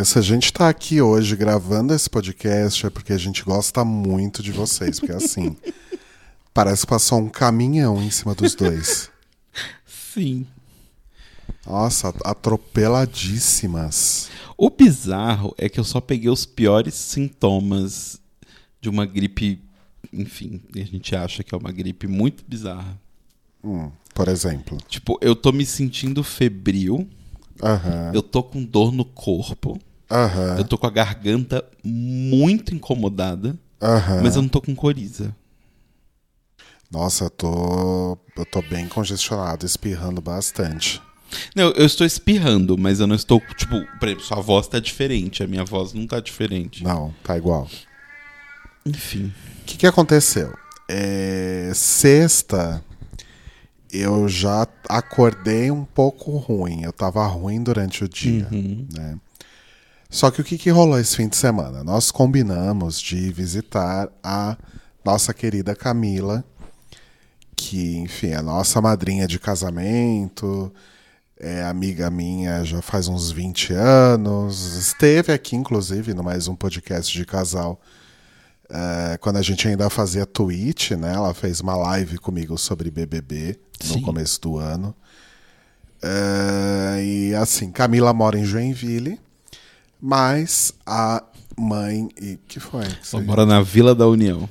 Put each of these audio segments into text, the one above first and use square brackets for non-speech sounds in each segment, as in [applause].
Olha, se a gente tá aqui hoje gravando esse podcast é porque a gente gosta muito de vocês, porque assim, [laughs] parece que passou um caminhão em cima dos dois. Sim. Nossa, atropeladíssimas. O bizarro é que eu só peguei os piores sintomas de uma gripe, enfim, a gente acha que é uma gripe muito bizarra. Hum, por exemplo. Tipo, eu tô me sentindo febril, Aham. eu tô com dor no corpo, Aham. eu tô com a garganta muito incomodada, Aham. mas eu não tô com coriza. Nossa, eu tô. Eu tô bem congestionado, espirrando bastante. Não, eu estou espirrando, mas eu não estou, tipo, por exemplo, sua voz tá diferente, a minha voz não tá diferente. Não, tá igual. Enfim. O que, que aconteceu? É, sexta, eu já acordei um pouco ruim. Eu tava ruim durante o dia. Uhum. Né? Só que o que, que rolou esse fim de semana? Nós combinamos de visitar a nossa querida Camila, que, enfim, é nossa madrinha de casamento, é amiga minha já faz uns 20 anos, esteve aqui, inclusive, no mais um podcast de casal é, quando a gente ainda fazia Twitch, né? Ela fez uma live comigo sobre BBB no Sim. começo do ano. É, e assim, Camila mora em Joinville, mas a mãe. E que foi? Que mora na Vila da União.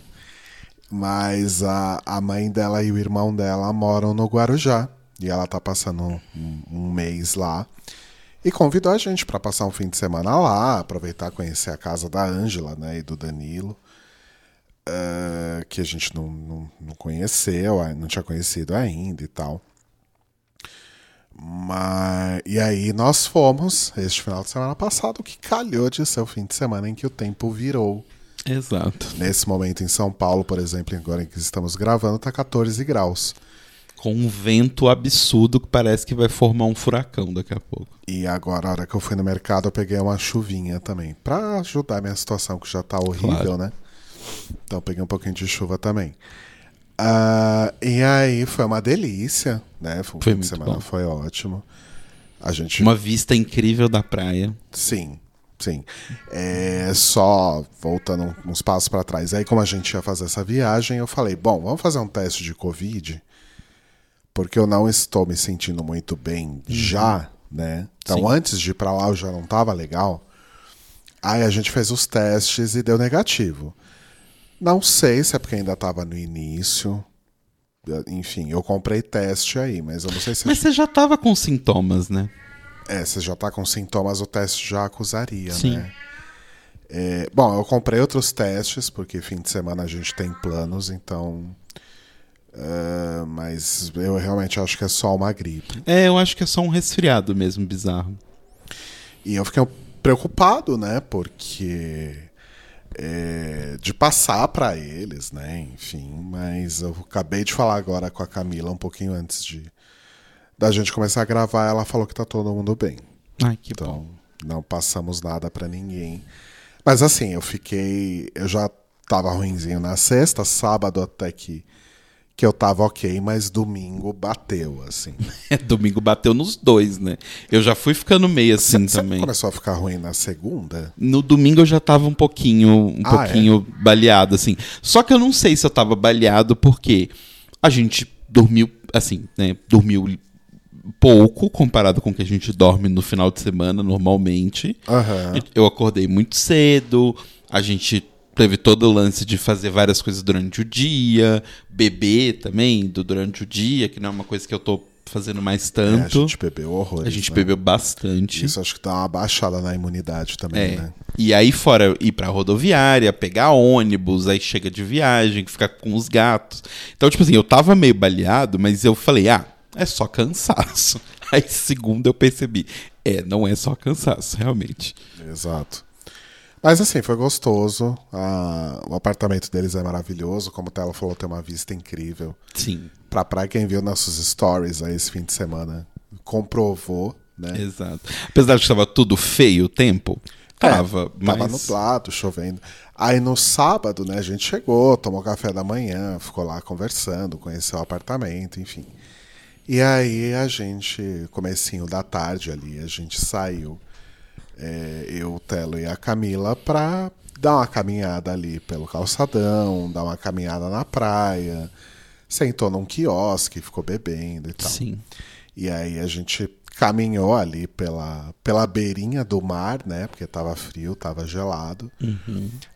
Mas a, a mãe dela e o irmão dela moram no Guarujá. E ela tá passando um, um mês lá. E convidou a gente para passar um fim de semana lá, aproveitar conhecer a casa da Ângela né, e do Danilo. eh, que a gente não, não, não conheceu, ah, não tinha conhecido ainda e tal. Mas, e aí nós fomos este final de semana passado, que calhou de ser o fim de semana em que o tempo virou. Exato. Nesse momento em São Paulo, por exemplo, agora em que estamos gravando, tá 14 graus. Com um vento absurdo que parece que vai formar um furacão daqui a pouco. E agora, a hora que eu fui no mercado, eu peguei uma chuvinha também. Pra ajudar a minha situação, que já tá horrível, Claro. né? Então eu peguei um pouquinho de chuva também. Ah, e aí foi uma delícia, né? Foi, um Foi muito semana, bom. foi ótimo. A gente. Uma vista incrível da praia. Sim, sim. É, só voltando uns passos para trás. Aí, como a gente ia fazer essa viagem, eu falei: bom, vamos fazer um teste de Covid, porque eu não estou me sentindo muito bem já, né? Então, Sim. antes de ir para lá, eu já não tava legal. Aí a gente fez os testes e deu negativo. Não sei se é porque ainda tava no início. Enfim, eu comprei teste aí, mas eu não sei se Mas você já tava com sintomas, né? é, você já tá com sintomas, o teste já acusaria, Sim. né? É, bom, eu comprei outros testes, porque fim de semana a gente tem planos, então. é, mas eu realmente acho que é só uma gripe. É, eu acho que é só um resfriado mesmo, bizarro. E eu fiquei preocupado, né? Porque. É, de passar pra eles, né? Enfim, mas eu acabei de falar agora com a Camila um pouquinho antes de da gente começar a gravar. Ela falou que tá todo mundo bem. Ai, que bom. Então, não passamos nada pra ninguém. Mas assim, eu fiquei. Eu já tava ruinzinho na sexta, sábado até que, que eu tava ok, mas domingo bateu, assim. [laughs] Domingo bateu nos dois, né? Eu já fui ficando meio assim Você também. começou a ficar ruim na segunda? No domingo eu já tava um pouquinho, um Ah, pouquinho baleado, assim. Só que eu não sei se eu tava baleado porque a gente dormiu, assim, né? Dormiu pouco comparado com o que a gente dorme no final de semana normalmente. Aham. Eu acordei muito cedo, a gente teve todo o lance de fazer várias coisas durante o dia, beber também do, durante o dia, que não é uma coisa que eu tô fazendo mais É, a tanto. gente bebeu horrores. a gente né? bebeu bastante. Isso acho que dá uma baixada na imunidade também, É. né? E aí, fora ir pra rodoviária, pegar ônibus, aí chega de viagem, ficar com os gatos. Então, tipo assim, eu tava meio baleado, mas eu falei, ah, é só cansaço. [laughs] Aí, segunda, eu percebi, é, não é só cansaço, realmente. Exato. Mas assim, foi gostoso. Ah, o apartamento deles é maravilhoso. Como ela falou, tem uma vista incrível. Sim, Pra praia, quem viu nossos stories aí esse fim de semana comprovou, né? exato. Apesar de que tava tudo feio o tempo, tava, É, Tava mas... nublado, chovendo. Aí no sábado, né, a gente chegou, tomou café da manhã, ficou lá conversando, conheceu o apartamento, enfim. E aí a gente, comecinho da tarde ali, a gente saiu é, eu, o Telo e a Camila pra dar uma caminhada ali pelo calçadão, dar uma caminhada na praia. Sentou num quiosque, ficou bebendo e tal. Sim. E aí a gente caminhou ali pela, pela beirinha do mar, né? Porque tava frio, tava gelado.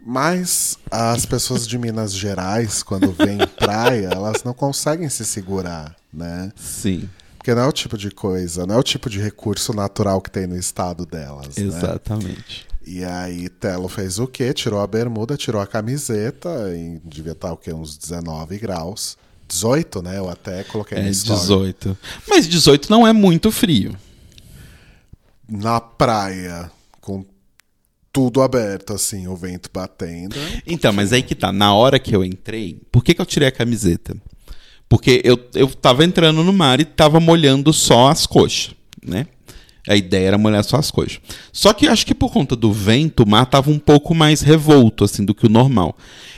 Mas as pessoas de Minas Gerais, quando vêm praia, [laughs] elas não conseguem se segurar, né? Sim. Porque não é o tipo de coisa, não é o tipo de recurso natural que tem no estado delas, né? Exatamente. E aí Telo fez o quê? Tirou a bermuda, tirou a camiseta, e devia estar o quê? Uns 19 graus. 18, né? Eu até coloquei É na história. 18. Mas 18 não é muito frio. Na praia, com tudo aberto, assim, o vento batendo. Então, mas aí que tá. Na hora que eu entrei, por que, que eu tirei a camiseta? Porque eu, eu tava entrando no mar e tava molhando só as coxas, né? A ideia era molhar só as coxas. Só que acho que por conta do vento, o mar tava um pouco mais revolto, assim, do que o normal.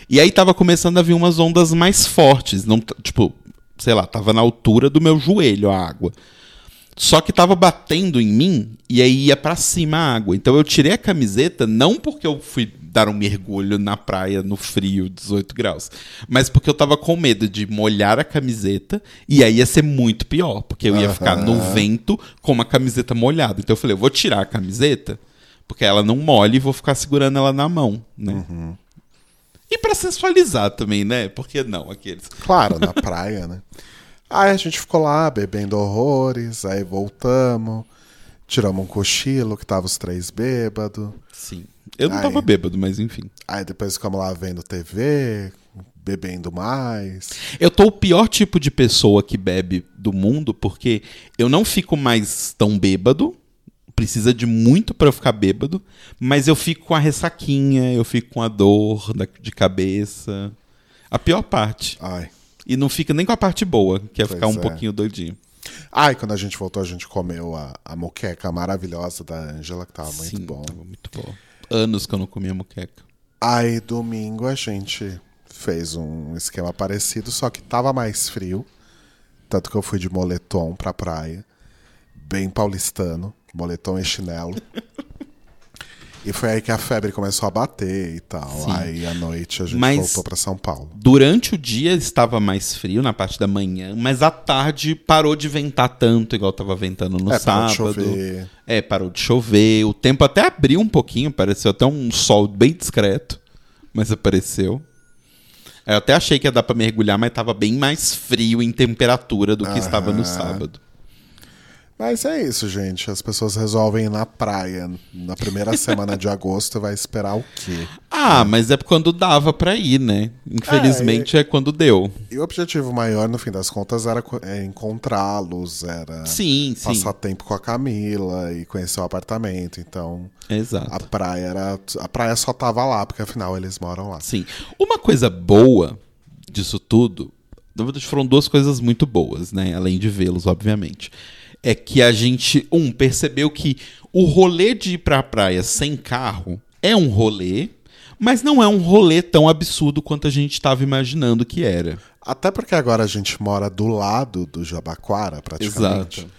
E aí tava começando a vir umas ondas mais fortes. Não, tipo, sei lá, tava na altura do meu joelho a água. Só que tava batendo em mim e aí ia pra cima a água. Então eu tirei a camiseta não porque eu fui dar um mergulho na praia no frio, 18 graus, mas porque eu tava com medo de molhar a camiseta e aí ia ser muito pior, porque eu ia ficar no vento com uma camiseta molhada. Então eu falei, eu vou tirar a camiseta porque ela não molhe e vou ficar segurando ela na mão, né? E pra sensualizar também, né? Por que não aqueles? Claro, na [laughs] praia, né? Aí a gente ficou lá bebendo horrores, aí voltamos, tiramos um cochilo, que tava os três bêbados. Sim. Eu não Ai. tava bêbado, mas enfim. Aí depois ficamos lá vendo TV, bebendo mais. Eu tô o pior tipo de pessoa que bebe do mundo, porque eu não fico mais tão bêbado. Precisa de muito pra eu ficar bêbado, mas eu fico com a ressaquinha, eu fico com a dor de cabeça. A pior parte. Ai. E não fica nem com a parte boa, que é Pois ficar um é. pouquinho doidinho. Ai, quando a gente voltou, a gente comeu a, a moqueca maravilhosa da Ângela, que tava muito Sim, bom. tava muito bom. Anos que eu não comia moqueca. Aí domingo a gente fez um esquema parecido, só que tava mais frio. Tanto que eu fui de moletom pra praia. Bem paulistano, moletom e chinelo. [laughs] e foi aí que a febre começou a bater e tal. Sim. Aí à noite a gente Mas- voltou pra São Paulo. Durante o dia estava mais frio, na parte da manhã, mas à tarde parou de ventar tanto, igual tava ventando no é, parou de sábado. chover. É, parou de chover. O tempo até abriu um pouquinho, pareceu até um sol bem discreto, mas apareceu. Eu até achei que ia dar pra mergulhar, mas tava bem mais frio em temperatura do que estava no sábado. Mas é isso, gente. As pessoas resolvem ir na praia na primeira [laughs] semana de agosto. Vai esperar o quê? Ah, mas é quando dava pra ir, né? Infelizmente é, quando deu. E o objetivo maior, no fim das contas, era é encontrá-los, era Sim, sim. passar tempo com a Camila e conhecer o apartamento. Então, Exato. a praia era. A praia só tava lá, porque afinal eles moram lá. Sim. Uma coisa boa disso tudo, foram duas coisas muito boas, né? Além de vê-los, obviamente. É que a gente, um, percebeu que o rolê de ir pra praia sem carro é um rolê, mas não é um rolê tão absurdo quanto a gente estava imaginando que era. Até porque agora a gente mora do lado do Jabaquara, praticamente. Exato.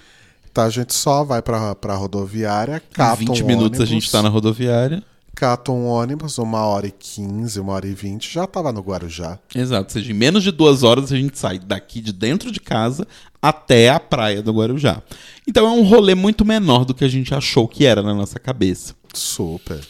Então a gente só vai pra, pra rodoviária, Em cata 20 um minutos a ônibus, gente tá na rodoviária. Cata um ônibus, uma hora e quinze, uma hora e vinte, já tava no Guarujá. Exato. Ou seja, em menos de duas horas a gente sai daqui de dentro de casa até a praia do Guarujá. Então é um rolê muito menor do que a gente achou que era na nossa cabeça. Super.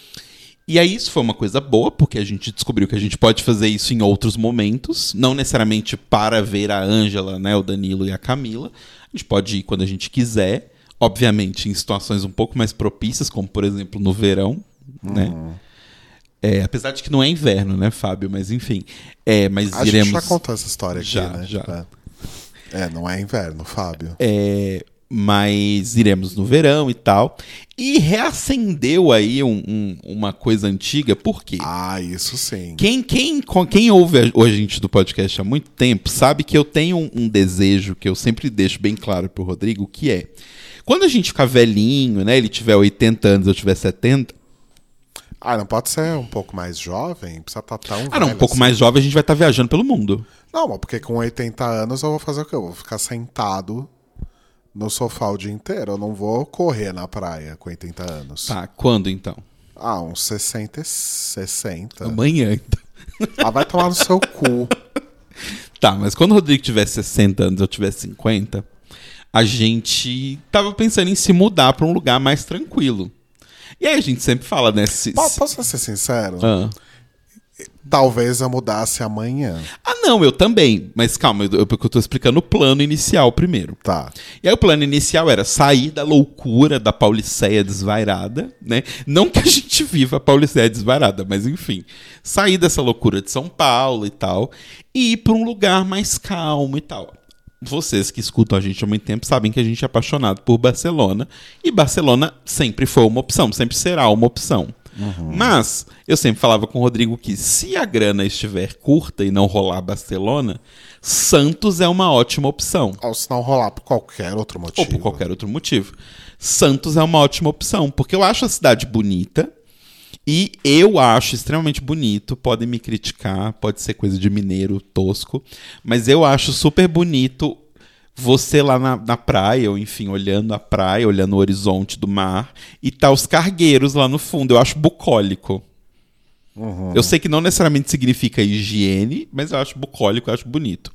E aí isso foi uma coisa boa, porque a gente descobriu que a gente pode fazer isso em outros momentos, não necessariamente para ver a Ângela, né, o Danilo e a Camila. A gente pode ir quando a gente quiser, obviamente em situações um pouco mais propícias, como por exemplo no verão, né? É, apesar de que não é inverno, né, Fábio? Mas enfim. É, mas A iremos. gente já contou essa história aqui, Já, né? já. É. É, não é inverno, Fábio. É, mas iremos no verão e tal. E reacendeu aí um- um- uma coisa antiga, por quê? Ah, isso sim. Quem, quem, com- quem ouve a, a gente do podcast há muito tempo sabe que eu tenho um, um desejo que eu sempre deixo bem claro pro Rodrigo, que é quando a gente ficar velhinho, né? Ele tiver 80 anos, eu tiver 70. Ah, não pode ser um pouco mais jovem? Precisa estar tão Ah, não, um pouco assim. mais jovem a gente vai estar viajando pelo mundo. Não, mas porque com 80 anos eu vou fazer o quê? Eu vou ficar sentado no sofá o dia inteiro. Eu não vou correr na praia com 80 anos. Tá, quando então? Ah, uns 60, e 60. Amanhã, então. Ah, vai tomar no seu cu. [laughs] Tá, mas quando o Rodrigo tivesse 60 anos, eu tivesse 50, a gente tava pensando em se mudar pra um lugar mais tranquilo. E aí a gente sempre fala, né? se- se- Posso ser sincero? Ah. Talvez eu mudasse amanhã. Ah, não, eu também. Mas calma, eu, eu, porque eu tô explicando o plano inicial primeiro. Tá. E aí o plano inicial era sair da loucura da Pauliceia desvairada, né? Não que a gente viva a Pauliceia desvairada, mas enfim. Sair dessa loucura de São Paulo e tal, e ir pra um lugar mais calmo e tal. Vocês que escutam a gente há muito tempo sabem que a gente é apaixonado por Barcelona, e Barcelona sempre foi uma opção, sempre será uma opção. Mas eu sempre falava com o Rodrigo que se a grana estiver curta e não rolar Barcelona, Santos é uma ótima opção. Ou se não rolar por qualquer outro motivo. Ou por qualquer outro motivo. Santos é uma ótima opção, porque eu acho a cidade bonita e eu acho extremamente bonito. Podem me criticar, pode ser coisa de mineiro tosco, mas eu acho super bonito você lá na, na praia, ou enfim, olhando a praia, olhando o horizonte do mar, e tá os cargueiros lá no fundo. Eu acho bucólico. Eu sei que não necessariamente significa higiene, mas eu acho bucólico, eu acho bonito.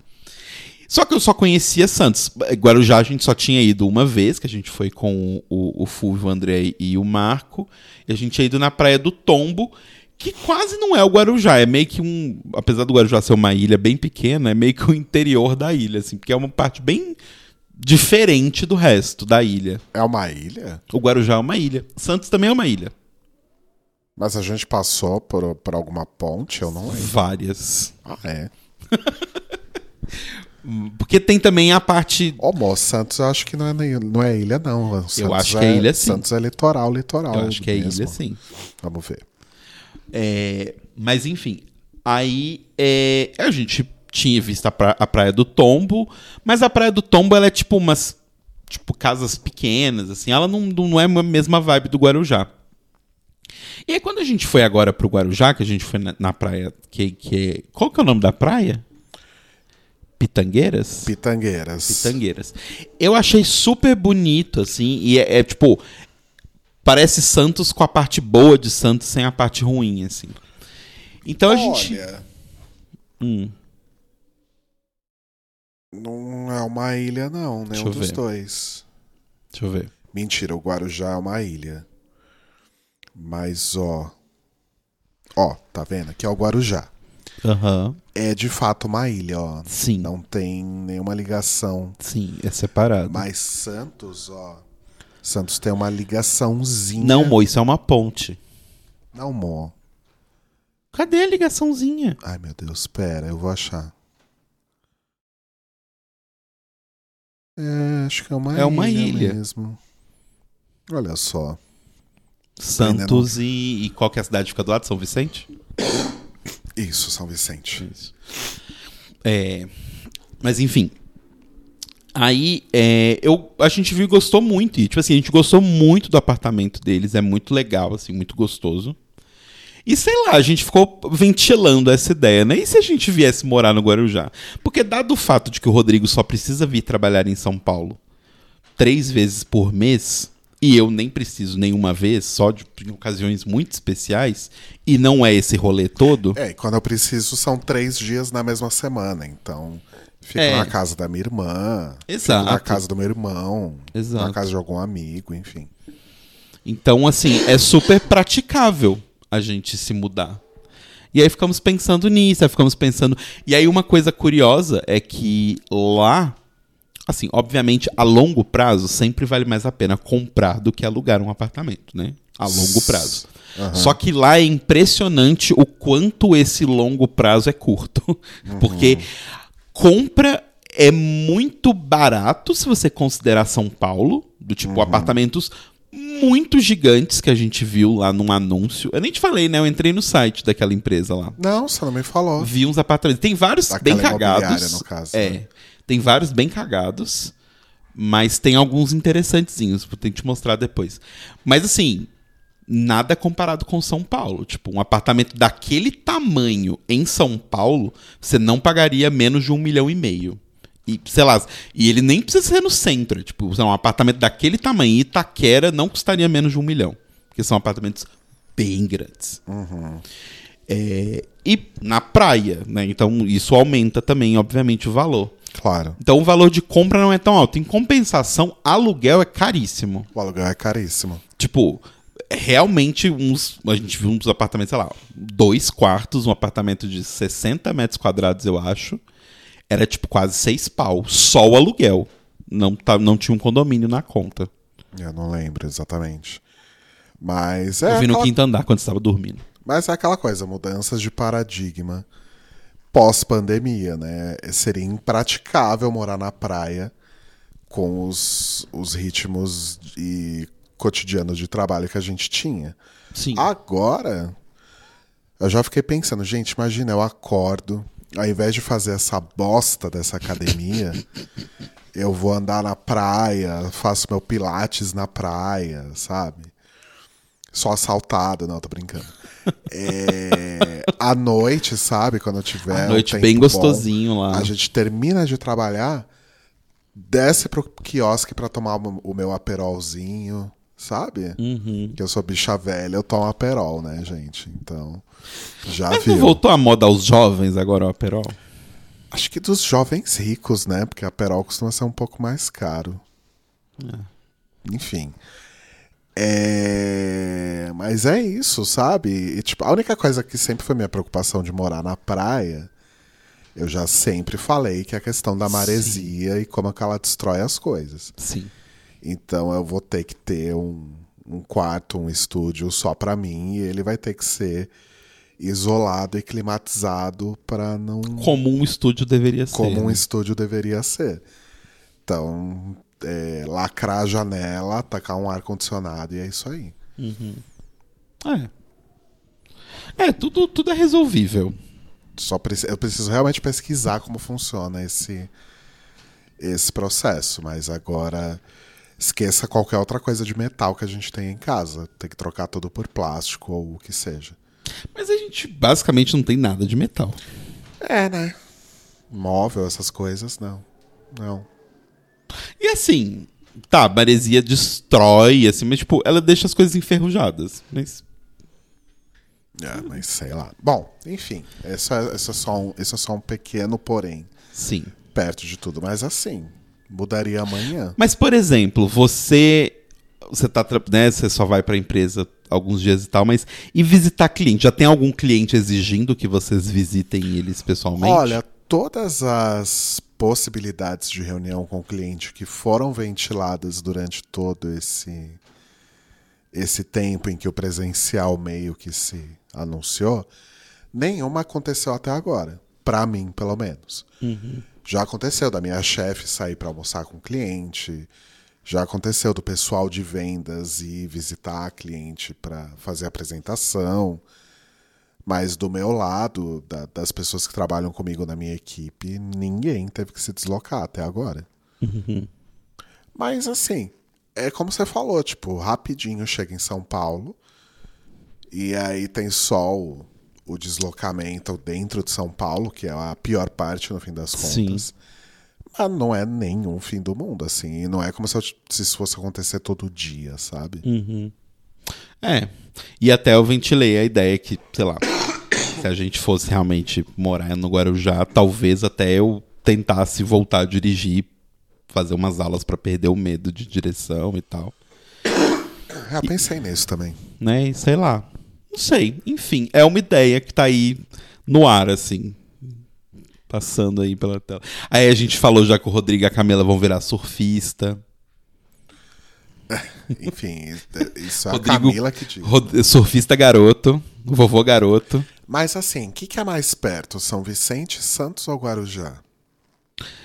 Só que eu só conhecia Santos. Guarujá a gente só tinha ido uma vez, que a gente foi com o, o Fulvio, o André e o Marco. E a gente tinha ido na Praia do Tombo, que quase não é o Guarujá. É meio que um. Apesar do Guarujá ser uma ilha bem pequena, é meio que o interior da ilha, assim, porque é uma parte bem diferente do resto da ilha. É uma ilha? O Guarujá é uma ilha. Santos também é uma ilha. Mas a gente passou por, por alguma ponte, eu não lembro. Várias. Ah, é. [laughs] Porque tem também a parte. Ô, moço, Santos eu acho que não é, não é ilha, não. Santos acho que é ilha, sim. Santos é litoral, litoral. Eu acho que é mesmo. ilha, sim. Vamos ver. É, mas enfim, aí é, a gente tinha visto a, pra- a Praia do Tombo, mas a Praia do Tombo ela é tipo umas tipo casas pequenas, assim, ela não, não é a mesma vibe do Guarujá. E aí quando a gente foi agora pro Guarujá, que a gente foi na, na praia, que, que é, qual que é o nome da praia? Pitangueiras? Pitangueiras. Pitangueiras. Eu achei super bonito, assim, e é, é, tipo. Parece Santos com a parte boa de Santos sem a parte ruim, assim. Então a gente. Olha, Hum, não é uma ilha, não. Nenhum eu dos ver. dois. deixa eu ver. Mentira, o Guarujá é uma ilha. Mas, ó. Ó, tá vendo? Aqui é o Guarujá. Aham. É de fato uma ilha, ó. Sim. Não tem nenhuma ligação. Sim, é separado. Mas Santos, ó. Santos tem uma ligaçãozinha. Não, Mo, isso é uma ponte. Não, Mo. Cadê a ligaçãozinha? Ai, meu Deus, pera, eu vou achar. É, acho que é uma É uma ilha, ilha. mesmo. Olha só. Santos e, e qual que é a cidade que fica do lado? São Vicente? Isso, São Vicente. Isso. É, mas enfim. Aí é, eu, a gente viu e gostou muito. E, tipo assim, a gente gostou muito do apartamento deles. É muito legal, assim, muito gostoso. E sei lá, a gente ficou ventilando essa ideia, né? E se a gente viesse morar no Guarujá? Porque, dado o fato de que o Rodrigo só precisa vir trabalhar em São Paulo três vezes por mês, e eu nem preciso nenhuma vez, só de, em ocasiões muito especiais, e não é esse rolê todo. É, e quando eu preciso são três dias na mesma semana. Então, fico É. na casa da minha irmã. Exato. Fico na casa do meu irmão. Exato. Na casa de algum amigo, enfim. Então, assim, é super praticável a gente se mudar. E aí ficamos pensando nisso, aí ficamos pensando. E aí uma coisa curiosa é que lá, assim, obviamente, a longo prazo sempre vale mais a pena comprar do que alugar um apartamento, né? A longo prazo. Só que lá é impressionante o quanto esse longo prazo é curto. [laughs] Porque compra é muito barato se você considerar São Paulo, do tipo apartamentos muito gigantes que a gente viu lá num anúncio. Eu nem te falei, né? Eu entrei no site daquela empresa lá. Não, você não me falou. Vi uns apartamentos. Tem vários Daquela bem cagados. no caso, É. né? Tem vários bem cagados. Mas tem alguns interessantezinhos. Vou te mostrar depois. Mas assim, nada comparado com São Paulo. Tipo, um apartamento daquele tamanho em São Paulo, você não pagaria menos de um milhão e meio. E, sei lá, e ele nem precisa ser no centro. é Tipo, um apartamento daquele tamanho, em Itaquera, não custaria menos de um milhão. Porque são apartamentos bem grandes. É, e na praia, né? Então isso aumenta também, obviamente, o valor. Claro. Então o valor de compra não é tão alto. Em compensação, aluguel é caríssimo. O aluguel é caríssimo. Tipo, realmente uns. A gente viu uns apartamentos, sei lá, dois quartos, um apartamento de 60 metros quadrados, eu acho. Era tipo quase seis pau. Só o aluguel. Não, tá, não tinha um condomínio na conta. Eu não lembro exatamente. Mas é. eu vi no aquela- quinto andar quando estava dormindo. Mas é aquela coisa, mudanças de paradigma pós-pandemia, né? Seria impraticável morar na praia com os, os ritmos e cotidianos de trabalho que a gente tinha. Sim. Agora, eu já fiquei pensando, gente, imagina, eu acordo, ao invés de fazer essa bosta dessa academia, [laughs] eu vou andar na praia, faço meu pilates na praia, sabe? Só assaltado, não, tô brincando. É, à noite, sabe? Quando eu tiver. À noite bem bom, gostosinho lá. A gente termina de trabalhar, desce pro quiosque pra tomar o meu aperolzinho, sabe? Uhum. Que eu sou bicha velha, eu tomo aperol, né, gente? Então, já Mas não viu. voltou a moda aos jovens agora o Aperol? Acho que dos jovens ricos, né? Porque aperol costuma ser um pouco mais caro. Enfim. É... Mas é isso, sabe? E, tipo, a única coisa que sempre foi minha preocupação de morar na praia, eu já sempre falei que é a questão da maresia e como é que ela destrói as coisas. Sim. Então eu vou ter que ter um, um quarto, um estúdio só pra mim e ele vai ter que ser isolado e climatizado para não Como um estúdio deveria ser. como um né? estúdio deveria ser. Então, é, lacrar a janela, tacar um ar condicionado e é isso aí. É. É, tudo, tudo é resolvível. Só preci- eu preciso realmente pesquisar como funciona esse esse processo, mas agora esqueça qualquer outra coisa de metal que a gente tem em casa. Tem que trocar tudo por plástico ou o que seja. Mas a gente basicamente não tem nada de metal. É, né? Móvel, essas coisas, não. Não. E assim, tá, maresia destrói, assim, mas tipo, ela deixa as coisas enferrujadas. Mas. É, mas sei lá. Bom, enfim, esse é, esse é só um, esse é só um pequeno porém Sim. perto de tudo. Mas assim, mudaria amanhã. Mas, por exemplo, você. Você tá. Né, você só vai pra empresa alguns dias e tal, mas. E visitar cliente? Já tem algum cliente exigindo que vocês visitem eles pessoalmente? Olha, todas as possibilidades de reunião com o cliente que foram ventiladas durante todo esse esse tempo em que o presencial meio que se anunciou, nenhuma aconteceu até agora, Pra mim, pelo menos. Já aconteceu da minha chefe sair para almoçar com o cliente, já aconteceu do pessoal de vendas ir visitar a cliente para fazer a apresentação. Mas do meu lado, da- das pessoas que trabalham comigo na minha equipe, ninguém teve que se deslocar até agora. Mas assim, é como você falou, tipo, rapidinho chega em São Paulo e aí tem só o, o deslocamento dentro de São Paulo, que é a pior parte no fim das Sim. contas. Mas não é nenhum fim do mundo, assim. E não é como se, se isso fosse acontecer todo dia, sabe? É. E até eu ventilei a ideia que, sei lá, se a gente fosse realmente morar no Guarujá, talvez até eu tentasse voltar a dirigir, fazer umas aulas pra perder o medo de direção e tal. É, eu pensei nisso também. Né? E sei lá. Não sei. Enfim, é uma ideia que tá aí no ar, assim. Passando aí pela tela. Aí a gente falou já que o Rodrigo e a Camila vão virar surfista. [laughs] Enfim, isso é Rodrigo- a Camila que diz. Surfista garoto. Vovô garoto. Mas assim, o que, que é mais perto? São Vicente, Santos ou Guarujá?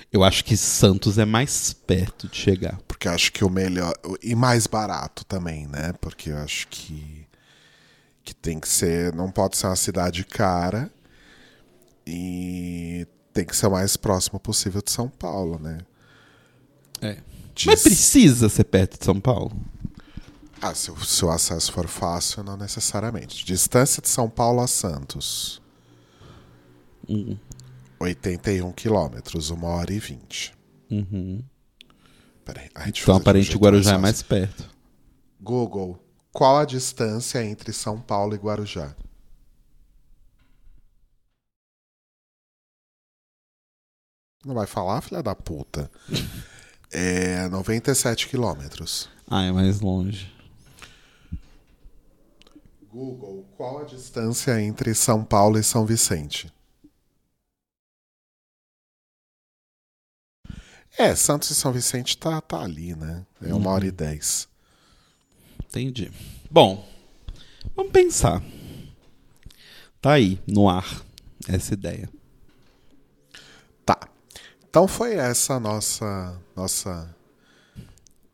Eu acho que Santos é mais perto de chegar. Porque eu acho que o melhor. E mais barato também, né? Porque eu acho que. Que tem que ser. Não pode ser uma cidade cara. E tem que ser o mais próximo possível de São Paulo, né? É. Diz- Mas precisa ser perto de São Paulo? Ah, se, o- se o acesso for fácil, não necessariamente. Distância de São Paulo a Santos. 81 quilômetros, uma hora e 20. Uhum. Peraí. Então, um aparente, o jeito Guarujá é mais perto. Google, qual a distância entre São Paulo e Guarujá? Não vai falar, filha da puta? [laughs] É 97 quilômetros. Ah, é mais longe. Google, qual a distância entre São Paulo e São Vicente? É, Santos e São Vicente tá, tá ali, né? É uma hora e dez. Entendi. Bom, vamos pensar. Tá aí, no ar, essa ideia. Tá. Então foi essa a nossa nossa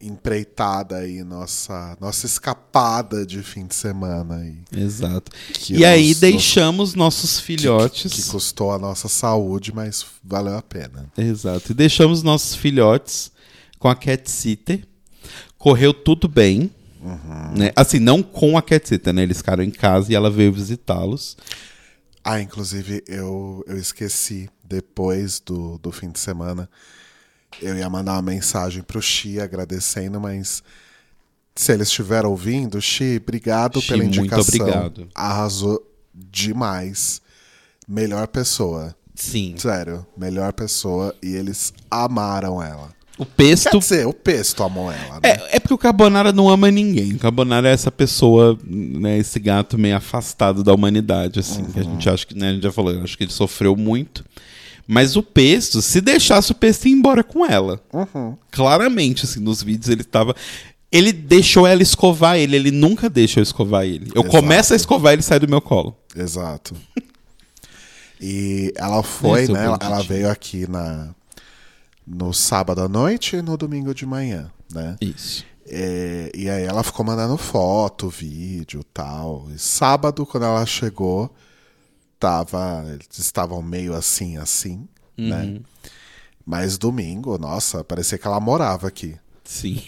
empreitada aí, nossa nossa escapada de fim de semana aí. Exato. Que e aí deixamos nossos filhotes. Que custou a nossa saúde, mas valeu a pena. Exato. E deixamos nossos filhotes com a cat sitter. Correu tudo bem. Né? Assim, não com a cat sitter, né? Eles ficaram em casa e ela veio visitá-los. Ah, inclusive eu, eu esqueci, depois do, do fim de semana, eu ia mandar uma mensagem pro Xi agradecendo, mas se ele estiver ouvindo, Xi, obrigado Xi, pela muito indicação. obrigado. Arrasou demais. Melhor pessoa. Sim. Sério, melhor pessoa. E eles amaram ela. O pesto. Quer dizer, o Pesto amou ela, né? É, é porque o Carbonara não ama ninguém. O Carbonara é essa pessoa, né, esse gato meio afastado da humanidade, assim, que a gente acha que, né, a gente já falou, acho que ele sofreu muito. Mas o Pesto, se deixasse o Pesto ir embora com ela. Uhum. Claramente, assim, nos vídeos ele tava. Ele deixou ela escovar ele, ele nunca deixa eu escovar ele. Eu Exato. começo a escovar ele sai do meu colo. Exato. E ela foi, é né? Ela, ela veio aqui na, no sábado à noite e no domingo de manhã, né? Isso. É, e aí ela ficou mandando foto, vídeo tal. E sábado, quando ela chegou, tava, eles estavam meio assim, assim, né? Mas domingo, nossa, parecia que ela morava aqui. Sim.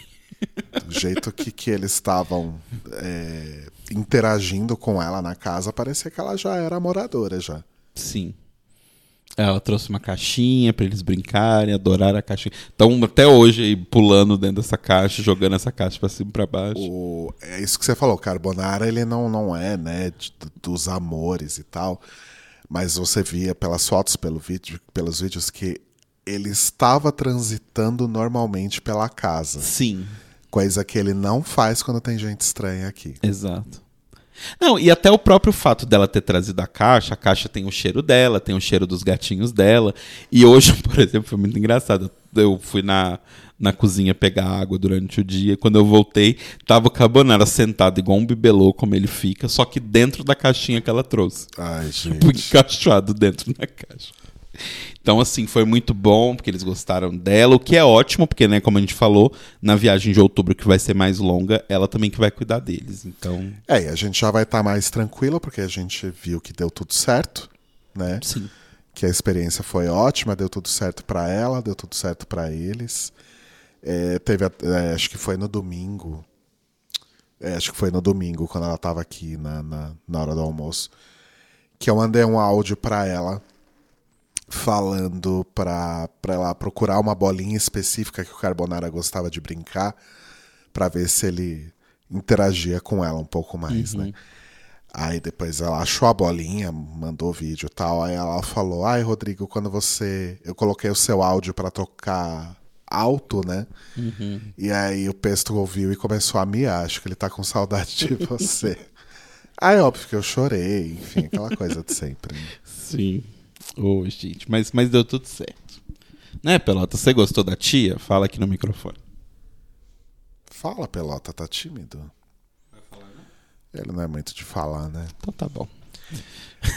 Do jeito que, que eles estavam é, interagindo com ela na casa, parecia que ela já era moradora já. Sim. Ela trouxe uma caixinha pra eles brincarem, adorar a caixinha. Então, até hoje, pulando dentro dessa caixa, jogando essa caixa pra cima e pra baixo. O, é isso que você falou, Carbonara ele não, não é, né, dos amores e tal, mas você via pelas fotos, pelo vídeo, pelos vídeos que ele estava transitando normalmente pela casa, Sim, coisa que ele não faz quando tem gente estranha aqui. exato. Não, e até o próprio fato dela ter trazido a caixa, a caixa tem o cheiro dela, tem o cheiro dos gatinhos dela. E hoje, [laughs] por exemplo, foi muito engraçado. Eu fui na, na cozinha pegar água durante o dia. Quando eu voltei, tava o Carbonara sentado igual um bibelô, como ele fica, só que dentro da caixinha que ela trouxe. Ai, Tipo, gente. encaixado dentro da caixa. Então, assim, foi muito bom, porque eles gostaram dela, o que é ótimo, porque, né, como a gente falou, na viagem de outubro, que vai ser mais longa, ela também que vai cuidar deles. Então, É, e a gente já vai estar mais tranquila, porque a gente viu que deu tudo certo, né? sim. Que a experiência foi ótima, deu tudo certo pra ela, deu tudo certo pra eles. É, teve, é, acho que foi no domingo. É, acho que foi no domingo, quando ela tava aqui na, na, na hora do almoço. Que eu mandei um áudio pra ela falando pra ela procurar uma bolinha específica que o Carbonara gostava de brincar, pra ver se ele interagia com ela um pouco mais, né? Aí depois ela achou a bolinha, mandou vídeo e tal. Aí ela falou: Ai, Rodrigo, quando você. Eu coloquei o seu áudio pra tocar alto, né? E aí o Pesto ouviu e começou a miar. Acho que ele tá com saudade de [laughs] você. aí, óbvio que eu chorei, enfim, aquela coisa de sempre. né? Sim. Ô, gente, mas, mas deu tudo certo. Né, Pelota? Você gostou da tia? Fala aqui no microfone. Fala, Pelota, tá tímido? Ele não é muito de falar, né? Então tá bom.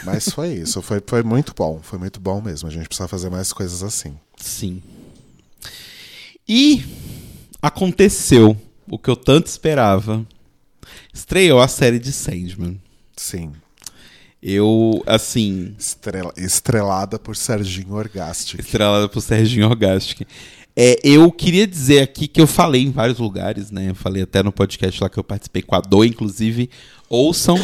Mas foi isso, foi, foi muito bom, foi muito bom mesmo. A gente precisa fazer mais coisas assim. Sim. E aconteceu o que eu tanto esperava. Estreou a série de Sandman. Sim. Eu, assim, Estrela- estrelada por Serginho Orgastic. estrelada pro Serginho Orgastic. É, eu queria dizer aqui que eu falei em vários lugares, né? Eu falei até no podcast lá que eu participei com a Dô, inclusive. Ouçam,